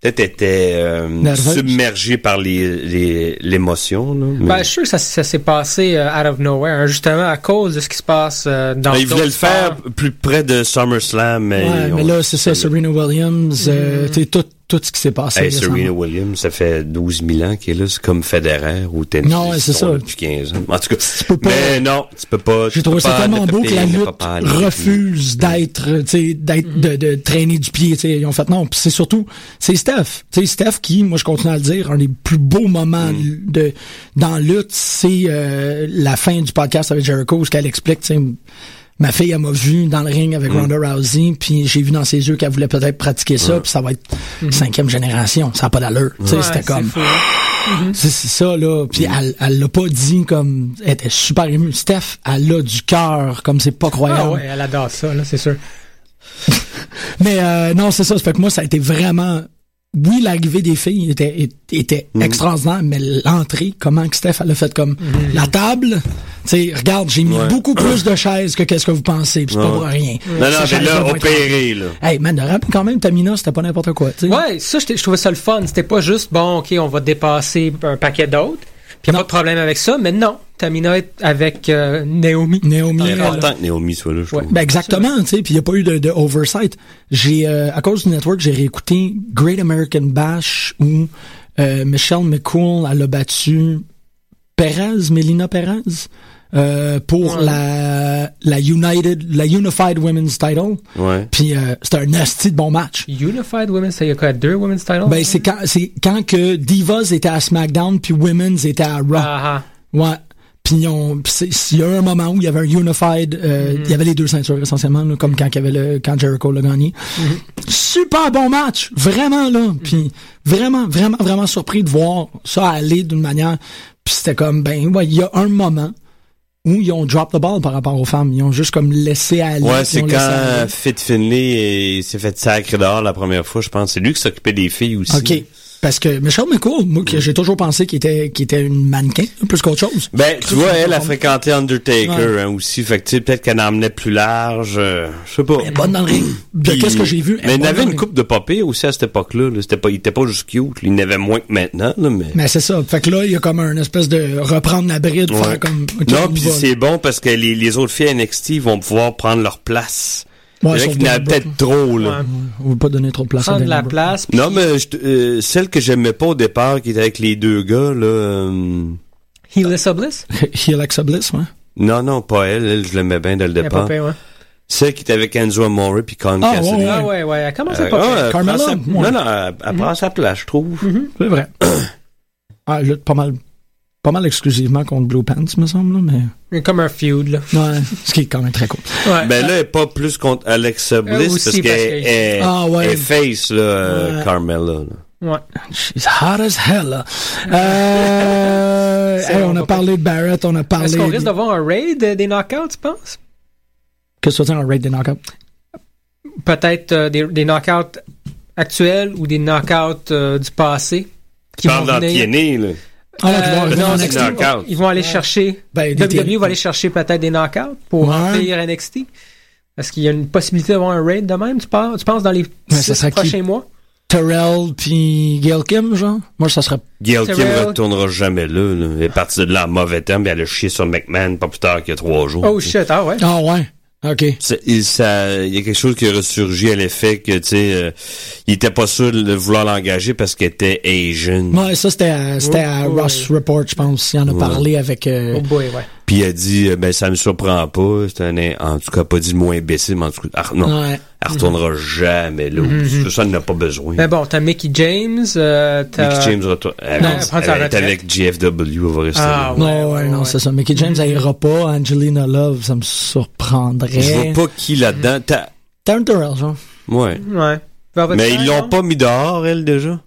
Speaker 2: peut-être était euh, submergée par les les- l'émotion. là. mais-
Speaker 1: Ben, je suis sûr que ça, ça s'est passé euh, out of nowhere, hein, justement à cause de ce qui se passe euh, dans
Speaker 2: Ben, il voulait le faire plus près de SummerSlam, mais,
Speaker 3: Ouais, mais là, c'est ça, Serena Williams, euh, tu sais, tout, tout ce qui s'est passé.
Speaker 2: Hey. Serena Williams, ça fait 12 000 ans qu'elle est là. C'est comme Federer ou tennis.
Speaker 3: Non, ouais, c'est ça.
Speaker 2: Depuis 15 ans. En tout cas,
Speaker 3: peux pas-
Speaker 2: mais non, tu peux pas.
Speaker 3: J'ai trouvé ça tellement beau que la lutte refuse d'être, tu sais, d'être, de, de traîner du pied, tu sais. Ils ont fait non. Puis c'est surtout, c'est Steph. Tu sais, Steph qui, moi, je continue à le dire, un des plus beaux moments
Speaker 2: Mm.
Speaker 3: de, dans la lutte, c'est, euh, la fin du podcast avec Jericho, où qu'elle explique, tu sais, ma fille, elle m'a vu dans le ring
Speaker 2: Mm.
Speaker 3: avec Ronda Rousey, puis j'ai vu dans ses yeux qu'elle voulait peut-être pratiquer ça, puis ça va être cinquième génération. Ça n'a pas d'allure. Tu sais,
Speaker 1: Mm-hmm. Ouais,
Speaker 3: c'était
Speaker 1: c'est
Speaker 3: comme,
Speaker 1: hein.
Speaker 3: c'est c'est ça, là. Puis elle, elle l'a pas dit comme... Elle était super émue. Steph, elle a du cœur, comme c'est pas croyable.
Speaker 1: Ah ouais, elle adore ça, là, c'est sûr.
Speaker 3: Mais euh, non, c'est ça. Ça fait que moi, ça a été vraiment... Oui, l'arrivée des filles était, était extraordinaire, mais l'entrée, comment que Steph, elle a fait comme la table. Tu sais, regarde, j'ai mis
Speaker 2: Ouais.
Speaker 3: beaucoup plus de chaises que qu'est-ce que vous pensez. puis c'est pas
Speaker 2: Ouais.
Speaker 3: pour rien.
Speaker 2: Non, non,
Speaker 3: chaises-là
Speaker 2: là, opéré, là.
Speaker 3: Hey, man, quand même, Tamina, c'était pas n'importe quoi, tu sais.
Speaker 1: Ouais, ça, je trouvais ça le fun. C'était pas juste, bon, OK, on va dépasser un paquet d'autres. Puis y a pas de problème avec ça, mais non. Tamina est avec euh, Naomi.
Speaker 3: Naomi,
Speaker 2: C'est important que Naomi soit là, je
Speaker 1: Ouais.
Speaker 2: trouve.
Speaker 3: Ben exactement, tu sais, puis il n'y a pas eu de, de oversight. J'ai euh, à cause du network, j'ai réécouté Great American Bash où euh, Michelle McCool elle a battu Perez, Melina Perez euh, pour
Speaker 1: Ouais.
Speaker 3: la la United la Unified Women's Title.
Speaker 2: Ouais.
Speaker 3: Puis euh, c'était un nasty de bon match.
Speaker 1: Unified Women's, ça y a quoi, deux Women's Titles?
Speaker 3: Ben c'est quand c'est quand que Divas était à SmackDown puis Women's était à Raw.
Speaker 1: Ah, ah.
Speaker 3: Ouais. Puis ils ont- puis c'est- il y a eu un moment où il y avait un unified, euh, il y avait les deux ceintures essentiellement, là, comme quand il y avait le quand Jericho l'a gagné. Super bon match, vraiment là. Puis vraiment, vraiment, vraiment surpris de voir ça aller d'une manière. Puis c'était comme ben ouais, il y a un moment où ils ont drop the ball par rapport aux femmes, ils ont juste comme laissé aller.
Speaker 2: Ouais, c'est quand. Fit Finley s'est fait sacrer dehors la première fois, je pense. C'est lui qui s'occupait des filles aussi.
Speaker 3: OK. Parce que Michelle McCool, moi, que j'ai toujours pensé qu'il était, qu'il était une mannequin, plus qu'autre chose.
Speaker 2: Ben, tu vois, elle a fréquenté Undertaker
Speaker 3: Ouais.
Speaker 2: hein, aussi. Fait que, peut-être qu'elle en emmenait plus large. euh, je sais pas.
Speaker 3: Elle est bonne dans le ring. De qu'est-ce que j'ai vu?
Speaker 2: Mais il avait une coupe de papier aussi à cette époque-là. là. C'était pas, il était pas juste cute. Il n'avait moins que maintenant, là, mais.
Speaker 3: Mais c'est ça. Fait que là, il y a comme un espèce de reprendre la bride,
Speaker 2: Ouais.
Speaker 3: faire comme.
Speaker 2: non, puis c'est bon parce que les, les autres filles NXT vont pouvoir prendre leur place.
Speaker 3: Ouais,
Speaker 2: c'est
Speaker 3: sauf
Speaker 2: vrai qu'il y en a peut-être trop, là.
Speaker 1: Ouais.
Speaker 3: On veut pas donner trop de place à
Speaker 1: Prendre
Speaker 3: Dana
Speaker 1: la place. puis
Speaker 2: Non, mais je euh, celle que j'aimais pas au départ, qui était avec les deux gars, là. euh,
Speaker 1: Helissa Bliss?
Speaker 3: He Alexa Bliss, ouais.
Speaker 2: non, non, pas elle. Elle, je l'aimais bien dès le
Speaker 1: Elle pas
Speaker 2: départ.
Speaker 1: ouais.
Speaker 2: Celle qui était avec Enzo Amore puis Con
Speaker 3: Ah,
Speaker 2: Cassidy.
Speaker 3: ouais,
Speaker 1: Ah ouais, ouais, elle commence à
Speaker 2: Euh,
Speaker 1: pas
Speaker 2: ah, elle sa-
Speaker 3: ouais.
Speaker 2: Non, non, elle, elle prend sa place, je trouve.
Speaker 3: C'est vrai. Ah, lutte pas mal, pas mal exclusivement contre Blue Pants, me semble, là, mais.
Speaker 1: Comme un feud, là.
Speaker 3: Ouais, ce qui est quand même très cool.
Speaker 1: Ouais.
Speaker 2: Ben là, elle est pas plus contre Alexa Bliss
Speaker 1: Euh, aussi,
Speaker 2: parce qu'elle
Speaker 1: que-
Speaker 2: est,
Speaker 3: Ah, ouais.
Speaker 2: est face, là, euh,
Speaker 3: Ouais.
Speaker 2: Carmella. là.
Speaker 1: Ouais.
Speaker 3: She's hot as hell, là. Euh, hey, on a parlé de Barrett, on a parlé.
Speaker 1: Est-ce qu'on
Speaker 3: de-
Speaker 1: risque d'avoir un raid des knockouts, tu penses?
Speaker 3: Que veux dire, un raid des knockouts?
Speaker 1: Peut-être euh, des, des knockouts actuels ou des knockouts euh, du passé.
Speaker 2: Tu parles dans. TNA, là.
Speaker 3: Ah, non, qui vont
Speaker 1: Euh, non,
Speaker 2: NXT.
Speaker 1: Ils vont aller chercher.
Speaker 3: Ben, des
Speaker 1: WWE va aller chercher peut-être des knockouts pour
Speaker 3: Ouais.
Speaker 1: remplir NXT. Est-ce qu'il y a une possibilité d'avoir un raid de même, tu penses, tu penses dans les
Speaker 3: ça qui?
Speaker 1: prochains mois?
Speaker 3: Terrell puis Gail Kim, genre? Moi, ça serait.
Speaker 2: Gail Kim retournera jamais là, là. Elle est partie de là en mauvais temps, puis elle a chié sur McMahon pas plus tard qu'il y a trois jours.
Speaker 1: Oh shit, ah ouais.
Speaker 3: Ah, ouais. OK.
Speaker 2: Il ça- il y a quelque chose qui a ressurgi à l'effet que, tu sais, euh, il était pas sûr de vouloir l'engager parce qu'elle était Asian.
Speaker 3: Ouais, ça, c'était à, c'était à. Ross Report, je pense. Il en a parlé avec. euh,
Speaker 1: Oh boy, ouais.
Speaker 2: Puis a dit, euh, ben ça me surprend pas. C'est un, en tout cas, pas dit le mot imbécile, mais en tout cas, ah, non,
Speaker 3: Ouais.
Speaker 2: elle retournera jamais là.
Speaker 1: Mhm.
Speaker 2: Ça, elle n'a pas besoin.
Speaker 1: Mais bon, t'as Mickey James, euh, t'as...
Speaker 2: Mickey James retourne. Elle,
Speaker 1: Non,
Speaker 2: elle-
Speaker 1: elle
Speaker 2: elle est avec GFW, elle va rester
Speaker 1: Ah,
Speaker 2: là.
Speaker 1: ouais.
Speaker 3: Non, ouais, non,
Speaker 1: ouais.
Speaker 3: c'est ça. Mickey James, elle ira pas. Angelina Love, ça me surprendrait.
Speaker 2: Je vois pas qui là-dedans. T'as-
Speaker 3: Taryn Terrell, genre.
Speaker 2: Ouais.
Speaker 1: Ouais.
Speaker 2: Mais ils l'ont pas mis dehors, elle, déjà?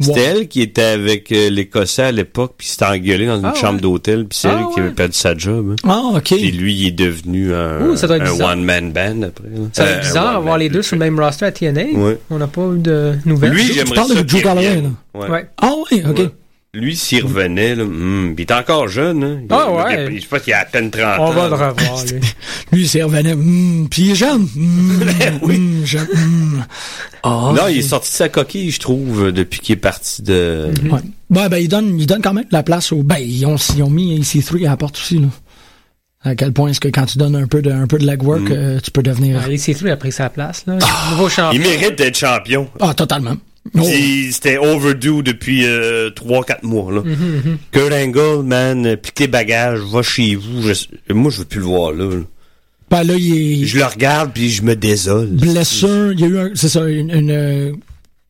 Speaker 2: C'était
Speaker 3: Ouais.
Speaker 2: elle qui était avec euh, l'Écossais à l'époque, puis s'était engueulée dans une
Speaker 1: Ah,
Speaker 2: chambre
Speaker 1: ouais.
Speaker 2: d'hôtel, puis c'est
Speaker 1: Ah,
Speaker 2: elle qui avait perdu sa job. hein.
Speaker 3: Ah, OK.
Speaker 2: Puis lui, il est devenu un,
Speaker 1: doit
Speaker 2: un one-man band après. là.
Speaker 1: Ça va
Speaker 2: Euh,
Speaker 1: être bizarre d'avoir les deux sur le même roster à TNA.
Speaker 2: Ouais.
Speaker 1: On n'a pas eu de nouvelles.
Speaker 2: Lui,
Speaker 3: Tu
Speaker 2: j'aimerais
Speaker 3: parles
Speaker 2: ça
Speaker 3: de Drew.
Speaker 2: Ouais.
Speaker 1: Ouais.
Speaker 3: Ah, oui, OK.
Speaker 2: Lui, s'il revenait, là, hum, puis il est encore jeune, hein. Il-
Speaker 1: Ah,
Speaker 2: il-
Speaker 1: ouais.
Speaker 2: il- Je pense qu'il a à peine 30
Speaker 1: On
Speaker 2: ans.
Speaker 1: va le revoir, lui.
Speaker 3: Lui, il s'est revenu. Hum, puis il est jeune. Hum, hum, jeune. Hum. Ah,
Speaker 2: Non, il est sorti de sa coquille, je trouve, euh, depuis qu'il est parti de...
Speaker 3: Ouais. Ouais, ben, il donne, il donne quand même la place au. Ben, ils ont, ils ont mis EC3 à la porte aussi, là. À quel point est-ce que quand tu donnes un peu de, un peu de legwork,
Speaker 2: Mm.
Speaker 3: euh, tu peux devenir.
Speaker 1: Tout, il a pris sa place, là. Nouveau champion.
Speaker 2: Il mérite d'être champion.
Speaker 3: Ah, totalement. Oh.
Speaker 2: C'était overdue depuis euh, 3-4 mois. Là.
Speaker 1: Mm-hmm,
Speaker 2: Kurt Angle, man, euh, pique les bagages, va chez vous. Je- moi, je veux plus le voir là. là.
Speaker 3: Ben, là, il est.
Speaker 2: Je le regarde puis je me désole.
Speaker 3: blessure, il y a eu un, c'est ça, une, une euh,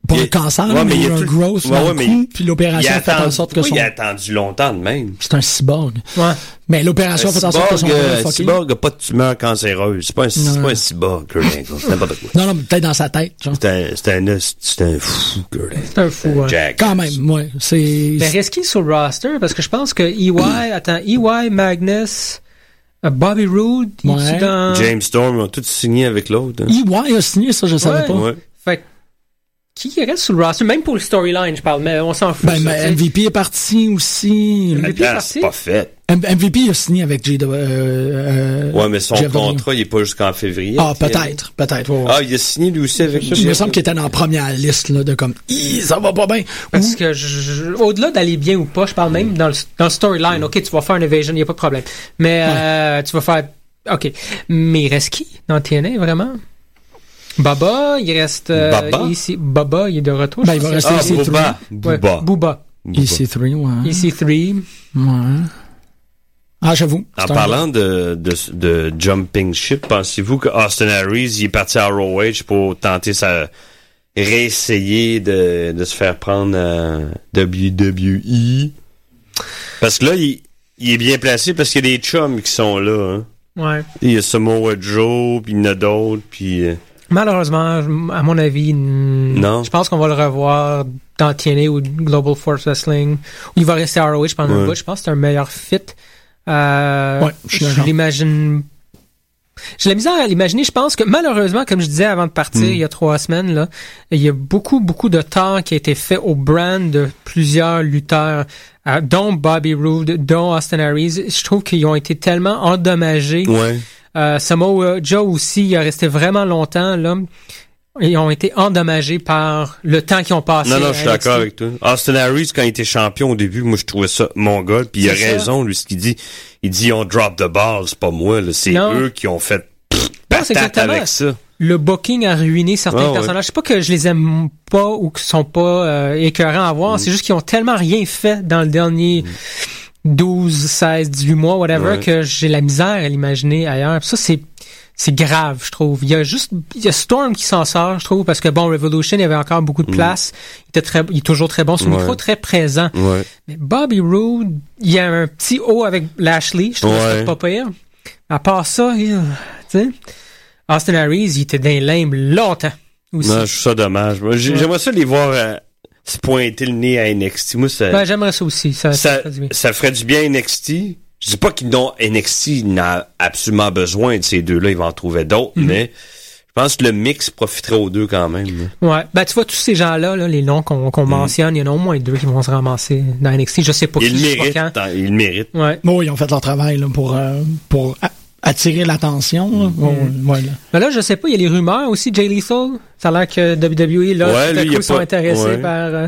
Speaker 3: pas
Speaker 2: Il
Speaker 3: un cancer,
Speaker 2: Ouais,
Speaker 3: mais
Speaker 2: mais
Speaker 3: il y a un
Speaker 2: tout-
Speaker 3: growth
Speaker 2: Ouais, ouais,
Speaker 3: puis l'opération fait en
Speaker 2: attendu,
Speaker 3: sorte que son...
Speaker 2: il a attendu longtemps de même.
Speaker 3: C'est un cyborg.
Speaker 1: Ouais.
Speaker 3: Mais l'opération a fait en sorte que son...
Speaker 2: cyborg, euh,
Speaker 3: fucké.
Speaker 2: cyborg a pas de tumeur cancéreuse. C'est pas un, c'est pas un cyborg, Angle. C'est n'importe quoi.
Speaker 3: Non, non, mais peut-être dans sa tête, genre.
Speaker 2: C'est un, c'est un, c'est un fou, Angle.
Speaker 1: C'est un fou, ouais.
Speaker 2: Jack.
Speaker 3: Quand même, ouais. C'est...
Speaker 1: Mais reste qui sur le roster? Parce que je pense que EY, attends, EY, Magnus, euh, Bobby Roode,
Speaker 3: Ouais.
Speaker 1: dans...
Speaker 2: James Storm, ils ont tous signé avec l'autre. hein.
Speaker 3: EY a signé, ça, je savais
Speaker 1: Ouais.
Speaker 3: pas.
Speaker 2: Ouais.
Speaker 1: Qui reste sur le roster? Même pour le storyline, je parle, mais on s'en fout.
Speaker 3: Ben, mais. MVP est parti aussi.
Speaker 1: MVP est
Speaker 2: Attends,
Speaker 1: parti?
Speaker 2: c'est pas fait.
Speaker 3: M- MVP a signé avec J. Euh, euh,
Speaker 2: Ouais, mais son contrat, il est pas jusqu'en février.
Speaker 3: Ah, peut-être, peut-être. ouais, ouais.
Speaker 2: Ah, il a signé lui aussi avec
Speaker 3: il me semble qu'il était dans la première liste, là, de comme, ça va pas bien.
Speaker 1: Parce que je- au-delà d'aller bien ou pas, je parle même dans le, dans le storyline. OK, tu vas faire un evasion, il n'y a pas de problème. Mais euh, tu vas faire... OK. Mais il reste qui dans TNA, vraiment? Baba, il reste... euh,
Speaker 2: Baba?
Speaker 1: ici, Baba, il est de retour.
Speaker 3: Ben, il va rester
Speaker 2: Ah,
Speaker 3: ici.
Speaker 2: Booba.
Speaker 1: Ouais,
Speaker 2: Booba.
Speaker 1: Booba.
Speaker 2: Booba.
Speaker 3: EC3, ouais.
Speaker 1: EC3.
Speaker 3: Ouais. Ah, j'avoue.
Speaker 2: En parlant de, de, de jumping ship, pensez-vous que Austin Harris il est parti à ROH pour tenter sa réessayer de, de se faire prendre à WWE? Parce que là, il, il est bien placé parce qu'il y a des chums qui sont là. Hein.
Speaker 1: Ouais.
Speaker 2: Il y a Samoa Joe, puis il y en a d'autres, puis... euh,
Speaker 1: Malheureusement, à mon avis,
Speaker 2: Non.
Speaker 1: je pense qu'on va le revoir dans TNA ou Global Force Wrestling. Ou il va rester à ROH pendant un
Speaker 2: Ouais.
Speaker 1: bout. Je pense que c'est un meilleur fit. Euh,
Speaker 3: Ouais, je
Speaker 1: l'imagine. J'ai la misère à l'imaginer. Je pense que malheureusement, comme je disais avant de partir
Speaker 2: Mm.
Speaker 1: il y a trois semaines, là, il y a beaucoup, beaucoup de temps qui a été fait au brand de plusieurs lutteurs, euh, dont Bobby Roode, dont Austin Harris. Je trouve qu'ils ont été tellement endommagés.
Speaker 2: Ouais.
Speaker 1: Euh, Samoa Joe aussi, il a resté vraiment longtemps là. Ils ont été endommagés par le temps qu'ils ont passé.
Speaker 2: Non, non, je suis d'accord avec toi. Austin Harris, quand il était champion au début, moi, je trouvais ça mon gars. Puis il a
Speaker 1: ça.
Speaker 2: raison, lui, ce qu'il dit. Il dit, on drop the ball, c'est pas moi, là. C'est eux qui ont fait pff,
Speaker 1: exactement.
Speaker 2: avec ça.
Speaker 1: Le booking a ruiné certains
Speaker 2: Ouais, ouais.
Speaker 1: personnages. C'est pas que je les aime pas ou qu'ils sont pas euh, écœurants à
Speaker 2: Mm.
Speaker 1: voir. C'est juste qu'ils ont tellement rien fait dans le dernier 12, 16, 18 mois, whatever,
Speaker 2: Ouais.
Speaker 1: que j'ai la misère à l'imaginer ailleurs. Puis ça, c'est c'est grave, je trouve. Il y a juste, il y a Storm qui s'en sort, je trouve, parce que bon, Revolution, il y avait encore beaucoup de place. Il était très, il est toujours très bon. Son
Speaker 2: Mm. Ouais.
Speaker 1: micro très présent.
Speaker 2: Ouais.
Speaker 1: Mais Bobby Roode, il y a un petit haut avec Lashley, je trouve
Speaker 2: Ouais.
Speaker 1: ça pas pire. À part ça, il- tu sais, Austin Harris, il était dans les limbes longtemps aussi.
Speaker 2: Non, je trouve ça dommage. J'aimerais ça les voir euh, se pointer le nez à NXT. Moi, ça,
Speaker 1: Ben, j'aimerais ça aussi. Ça, ça
Speaker 2: ça,
Speaker 1: ferait du bien.
Speaker 2: ça ferait du bien à NXT. Je dis pas qu'ils n'ont NXT n'a absolument besoin de ces deux-là, ils vont en trouver d'autres,
Speaker 1: Mhm.
Speaker 2: mais je pense que le mix profiterait aux deux quand même.
Speaker 1: Ouais. Ben, tu vois, tous ces gens-là, là, les noms qu'on qu'on mentionne, il y en a au moins deux qui vont se ramasser dans NXT. Je sais pas
Speaker 2: Ils
Speaker 1: qui,
Speaker 2: méritent.
Speaker 1: pas quand.
Speaker 2: hein, Ils le méritent.
Speaker 1: Ouais.
Speaker 3: Bon, ils ont fait leur travail là, pour, euh, pour a- attirer l'attention. là. Bon, ouais, là.
Speaker 1: Mais là, je sais pas, il y a les rumeurs aussi, Jay Lethal. Ça a l'air que WWE, là,
Speaker 2: Ouais,
Speaker 1: tout à
Speaker 2: lui, il
Speaker 1: coup,
Speaker 2: a
Speaker 1: sont
Speaker 2: pas-
Speaker 1: intéressés
Speaker 2: ouais.
Speaker 1: par... euh,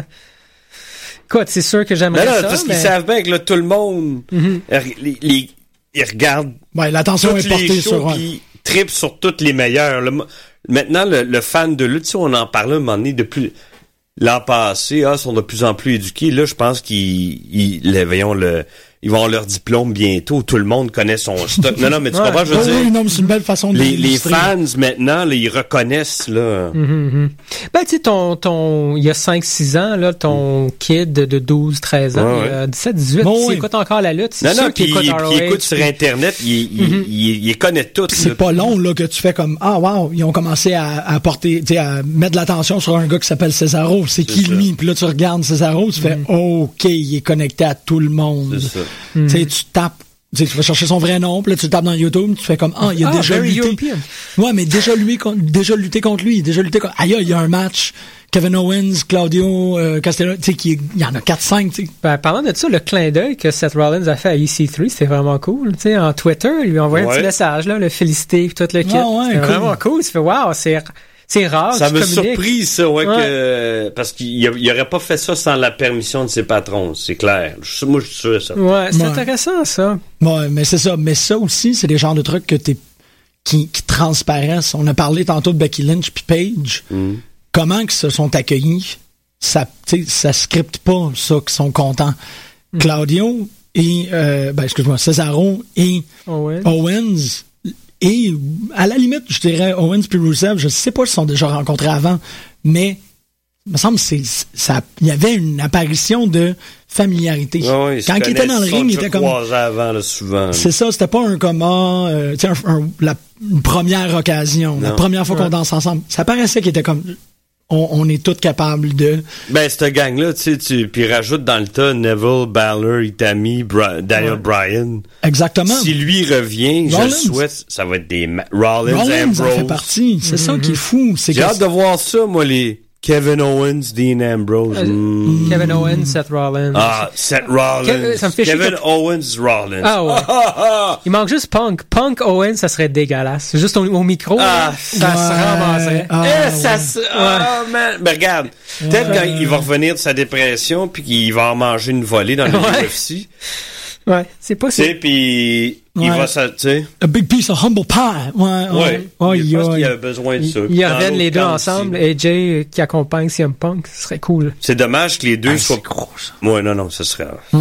Speaker 1: Écoute, c'est sûr que j'aimerais
Speaker 2: non,
Speaker 1: ça,
Speaker 2: parce qu'ils
Speaker 1: mais-
Speaker 2: savent bien que là, tout le monde,
Speaker 1: Mhm.
Speaker 2: euh, les- les- ils regardent
Speaker 3: Ouais, l'attention est portée
Speaker 2: les
Speaker 3: sur.
Speaker 2: qui tripent sur toutes les meilleures. là. Maintenant, le, le fan de lutte, si on en parlait un moment donné depuis l'an passé, ah, sont de plus en plus éduqués. Là, je pense qu'ils, ils, voyons, le, ils vont avoir leur diplôme bientôt. Tout le monde connaît son stock. Non, non, mais tu
Speaker 1: Ouais.
Speaker 2: comprends, je veux
Speaker 3: oui,
Speaker 2: dire,
Speaker 3: non, mais c'est une belle façon de
Speaker 2: les, les fans, maintenant, là, ils reconnaissent, là.
Speaker 1: Mhm, mhm. Ben, tu sais, ton, ton, il y a 5-6 ans, là, ton kid de 12, 13 ans,
Speaker 2: Ouais,
Speaker 1: il a 17, 18,
Speaker 3: Bon,
Speaker 1: il écoute encore la lutte. C'est
Speaker 2: Non,
Speaker 1: sûr
Speaker 2: non, puis il,
Speaker 1: écoute
Speaker 2: puis
Speaker 1: ROH,
Speaker 2: il écoute sur Internet, il, il,
Speaker 1: Mhm.
Speaker 2: il, il les connaît toutes.
Speaker 3: C'est
Speaker 2: là.
Speaker 3: pas long là que tu fais comme ah wow ils ont commencé à, à porter tu sais à mettre de l'attention sur un gars qui s'appelle Cesaro c'est qui
Speaker 2: ça.
Speaker 3: lui? Puis là tu regardes Cesaro tu fais ok il est connecté à tout le monde
Speaker 2: C'est ça.
Speaker 3: Tu sais tu tapes tu sais, tu vas chercher son vrai nom puis là tu le tapes dans YouTube tu fais comme ah il a
Speaker 1: Ah,
Speaker 3: déjà
Speaker 1: very
Speaker 3: lutté
Speaker 1: European.
Speaker 3: ouais mais déjà lui con- déjà lutté contre lui déjà lutté contre aïe il y a un match Kevin Owens Claudio euh, Castellano tu sais il y en a 4 5 tu sais
Speaker 1: Ben, parlant de ça, le clin d'œil que Seth Rollins a fait à EC3, c'était vraiment cool. Tu sais, en Twitter, il lui a envoyé un
Speaker 2: Ouais.
Speaker 1: petit message, là, le féliciter, puis tout le kit.
Speaker 3: Ah ouais,
Speaker 1: c'était
Speaker 3: cool.
Speaker 1: vraiment cool. Ça fait, wow, c'est, c'est rare.
Speaker 2: Ça
Speaker 1: tu
Speaker 2: m'a
Speaker 1: communiques.
Speaker 2: surpris, ça, ouais,
Speaker 1: Ouais.
Speaker 2: que, parce qu'il y a- il aurait pas fait ça sans la permission de ses patrons, c'est clair. Je- Moi, je suis sûr de ça.
Speaker 1: Ouais, c'est
Speaker 3: Ouais.
Speaker 1: intéressant, ça.
Speaker 3: Ouais, mais c'est ça. Mais ça aussi, c'est des genres de trucs que t'es, qui, qui transparaissent. On a parlé tantôt de Becky Lynch puis Paige.
Speaker 2: Mm.
Speaker 3: Comment qu'ils se sont accueillis? Ça, ça scripte pas ça qu'ils sont contents. Claudio et, euh, ben, excuse-moi, Cesaro et
Speaker 1: Oh.
Speaker 3: Owens et, à la limite, je dirais Owens puis Rusev, je sais pas s'ils sont déjà rencontrés avant, mais il me semble c'est, ça, il y avait une apparition de familiarité. Quand il était dans le ring, il était comme,
Speaker 2: avant, là, souvent.
Speaker 3: c'est ça, c'était pas un comment, euh, un- un- la une première occasion, la première fois qu'on danse ensemble. Ça paraissait qu'il était comme, on, on est tous capables de.
Speaker 2: Ben, cette gang-là, tu sais, tu, puis rajoute dans le tas Neville, Balor, Itami, Bra- Daniel
Speaker 1: Ouais.
Speaker 2: Bryan.
Speaker 3: Exactement.
Speaker 2: Si lui revient, je le souhaite, ça va être des Rollins,
Speaker 3: Rollins en fait
Speaker 2: Ambrose.
Speaker 3: partie. C'est ça qui est fou. C'est
Speaker 2: J'ai hâte de voir ça, moi, les Kevin Owens, Dean Ambrose.
Speaker 1: Euh,
Speaker 2: Mm.
Speaker 1: Kevin Owens, Seth Rollins.
Speaker 2: Ah, Seth Rollins.
Speaker 1: Kev- ça me fait
Speaker 2: Kevin
Speaker 1: que-
Speaker 2: Owens, Rollins.
Speaker 1: Ah ouais.
Speaker 2: ah, ah.
Speaker 1: Il manque juste Punk. Punk Owens, ça serait dégueulasse. Juste au, au micro,
Speaker 2: Ah,
Speaker 1: là, ça se ramasserait.
Speaker 3: Ah,
Speaker 2: Eh, ça se... Ah, man. Mais regarde, peut-être quand il va revenir de sa dépression, puis qu'il va en manger une volée dans le. UFC,
Speaker 1: Ouais, c'est pas
Speaker 2: tu sais, puis il va ça, tu sais.
Speaker 3: a big piece of humble pie. Ouais,
Speaker 2: Ouais. je pense
Speaker 3: ouais.
Speaker 2: qu'il a besoin de ça. Dans
Speaker 1: reviennent les deux ensemble. AJ euh, qui accompagne CM Punk, ce serait cool.
Speaker 2: C'est dommage que les deux
Speaker 3: Ah,
Speaker 2: soient...
Speaker 3: gros, ça.
Speaker 2: Ouais, non, non, ce serait...
Speaker 3: Ouais.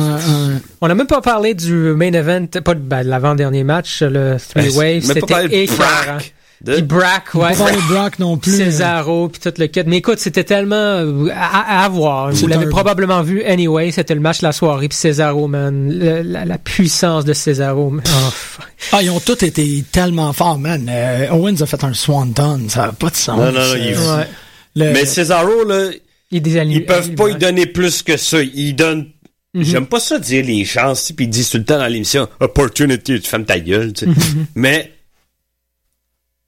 Speaker 1: On n'a même pas parlé du main event, pas de, ben, de l'avant-dernier match, le Three Way.
Speaker 2: Parler
Speaker 1: C'était.
Speaker 2: Brack. De-
Speaker 1: Puis Brack, ouais.
Speaker 3: Brock non plus.
Speaker 1: Cesaro puis tout le kit. Mais écoute, c'était tellement euh, à, à voir. Vous l'avez
Speaker 3: un-
Speaker 1: probablement vu anyway. C'était le match de la soirée. Puis Cesaro, man, le- la, la puissance de Cesaro. man. Oh, fuck.
Speaker 3: Ah, ils ont tous été tellement forts, man. Euh, Owens a fait un swanton. Ça n'a pas de sens.
Speaker 2: Non, non, non, il
Speaker 1: ouais.
Speaker 3: Le-
Speaker 2: Mais Cesaro, là,
Speaker 1: Il est désaligné.
Speaker 2: ils peuvent pas y donner plus que ça. Ils donnent...
Speaker 1: Mhm.
Speaker 2: J'aime pas ça dire les chances, puis ils disent tout le temps dans l'émission « Opportunity », tu fermes ta gueule, tu sais.
Speaker 1: Mhm.
Speaker 2: Mais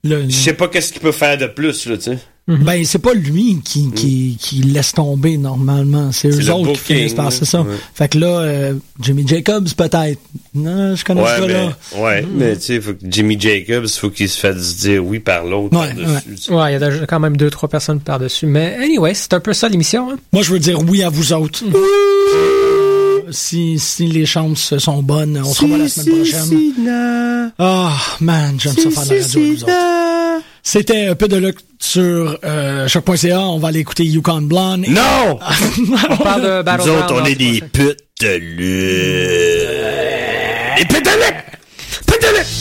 Speaker 3: le-
Speaker 2: je sais pas qu'est-ce qu'il peut faire de plus, là, tu sais.
Speaker 3: Ben, c'est pas lui qui, qui, qui laisse tomber normalement. C'est eux autres qui finissent par c'est ça.
Speaker 2: ouais.
Speaker 3: Fait que là, euh, Jimmy Jacobs, peut-être. Non, je connais ce
Speaker 2: Ouais, mais,
Speaker 3: gars-là.
Speaker 2: ouais, mais tu sais, faut que Jimmy Jacobs, faut qu'il se fasse dire oui par l'autre,
Speaker 3: Ouais,
Speaker 1: il y a quand même deux, trois personnes par-dessus. Mais anyway, c'est un peu ça l'émission. Hein?
Speaker 3: Moi, je veux dire oui à vous autres. Si, si les chances sont bonnes, on se revoit la semaine prochaine. Ah, man, j'aime ça faire de la radio avec vous autres. C'était un peu de luck sur euh, choc.ca. On va aller écouter Yukon Blonde.
Speaker 2: Non!
Speaker 1: On parle de Battle
Speaker 2: Nous autres, on est des putes de lutte. Des putes de lutte! Putes de lutte!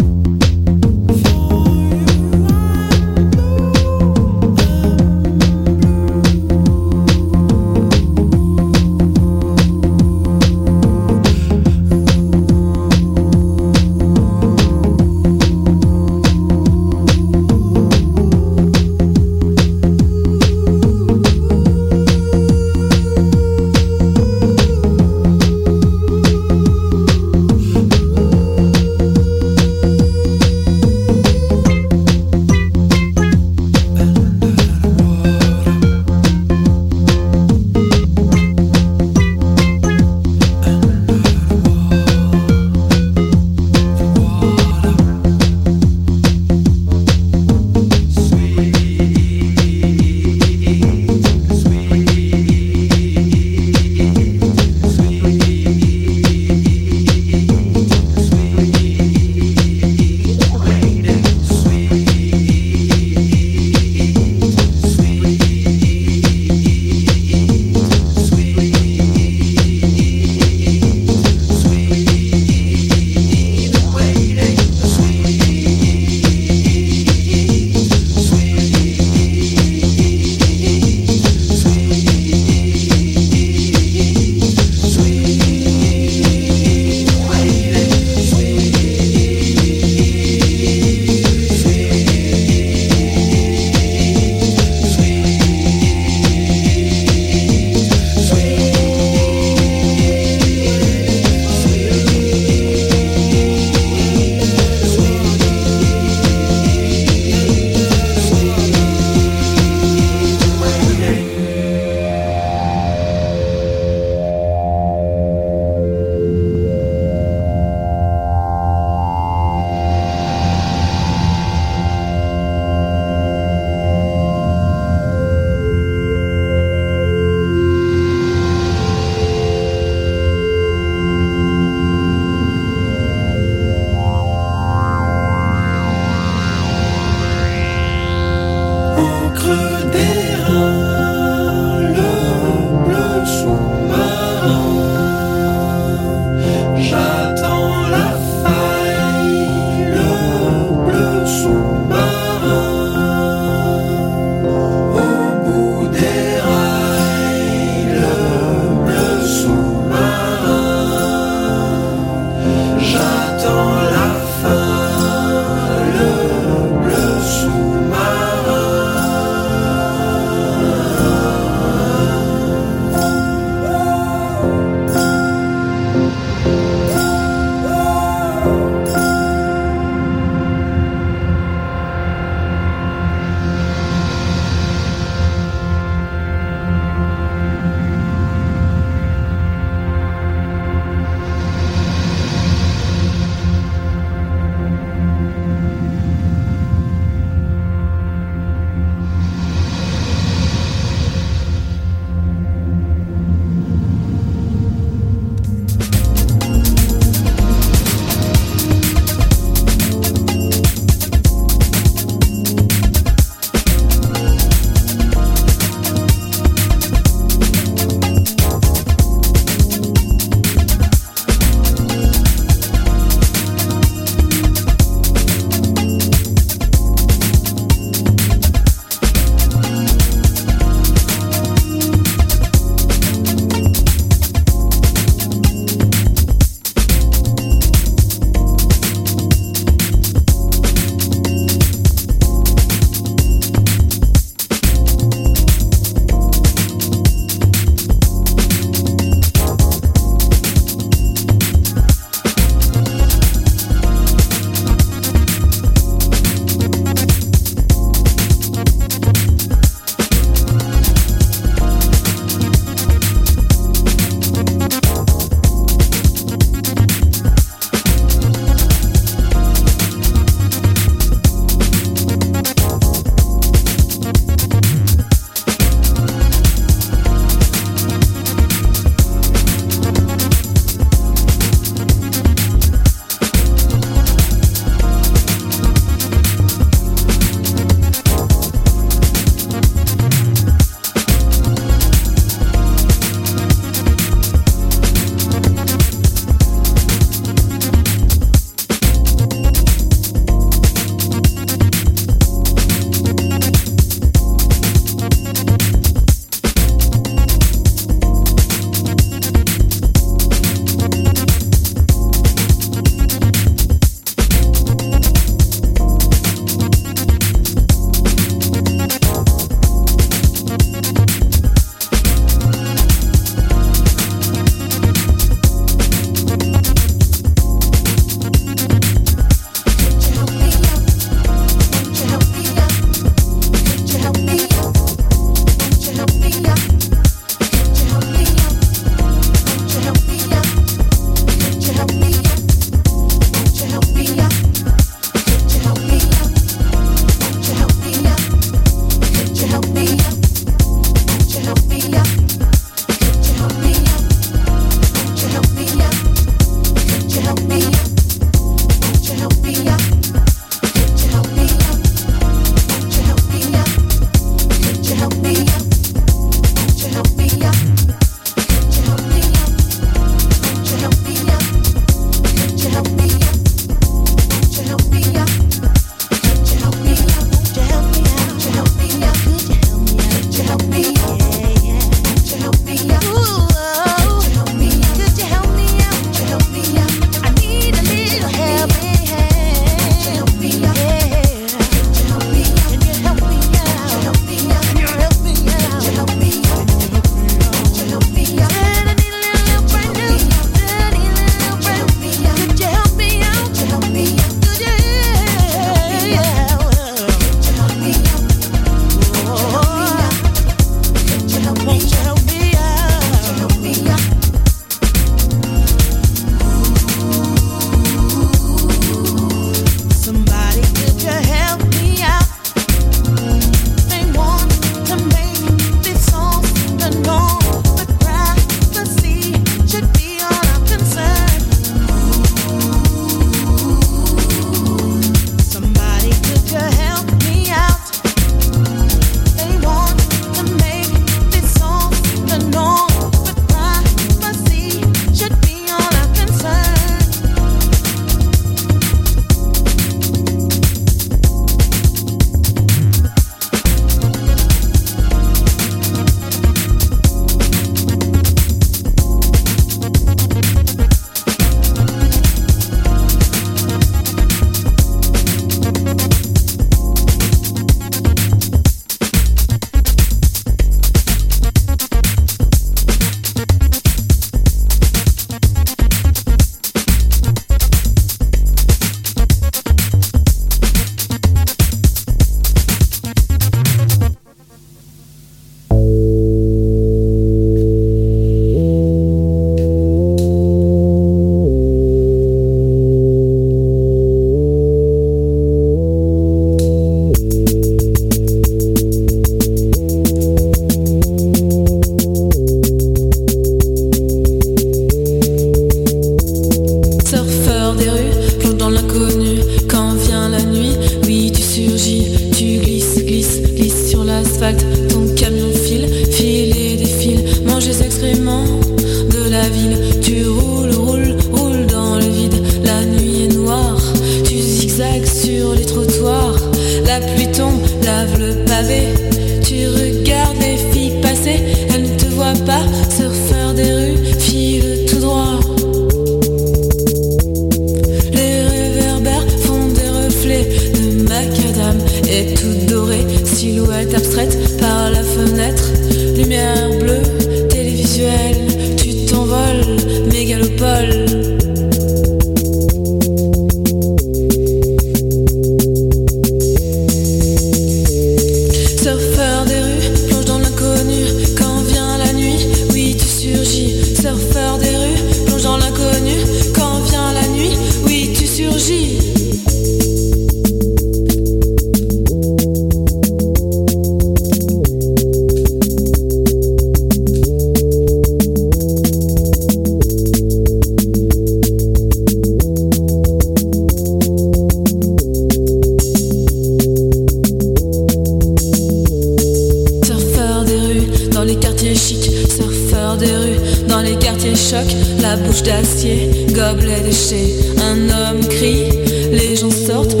Speaker 5: la bouche d'acier, gobelet déchet. Un homme crie, les gens sortent.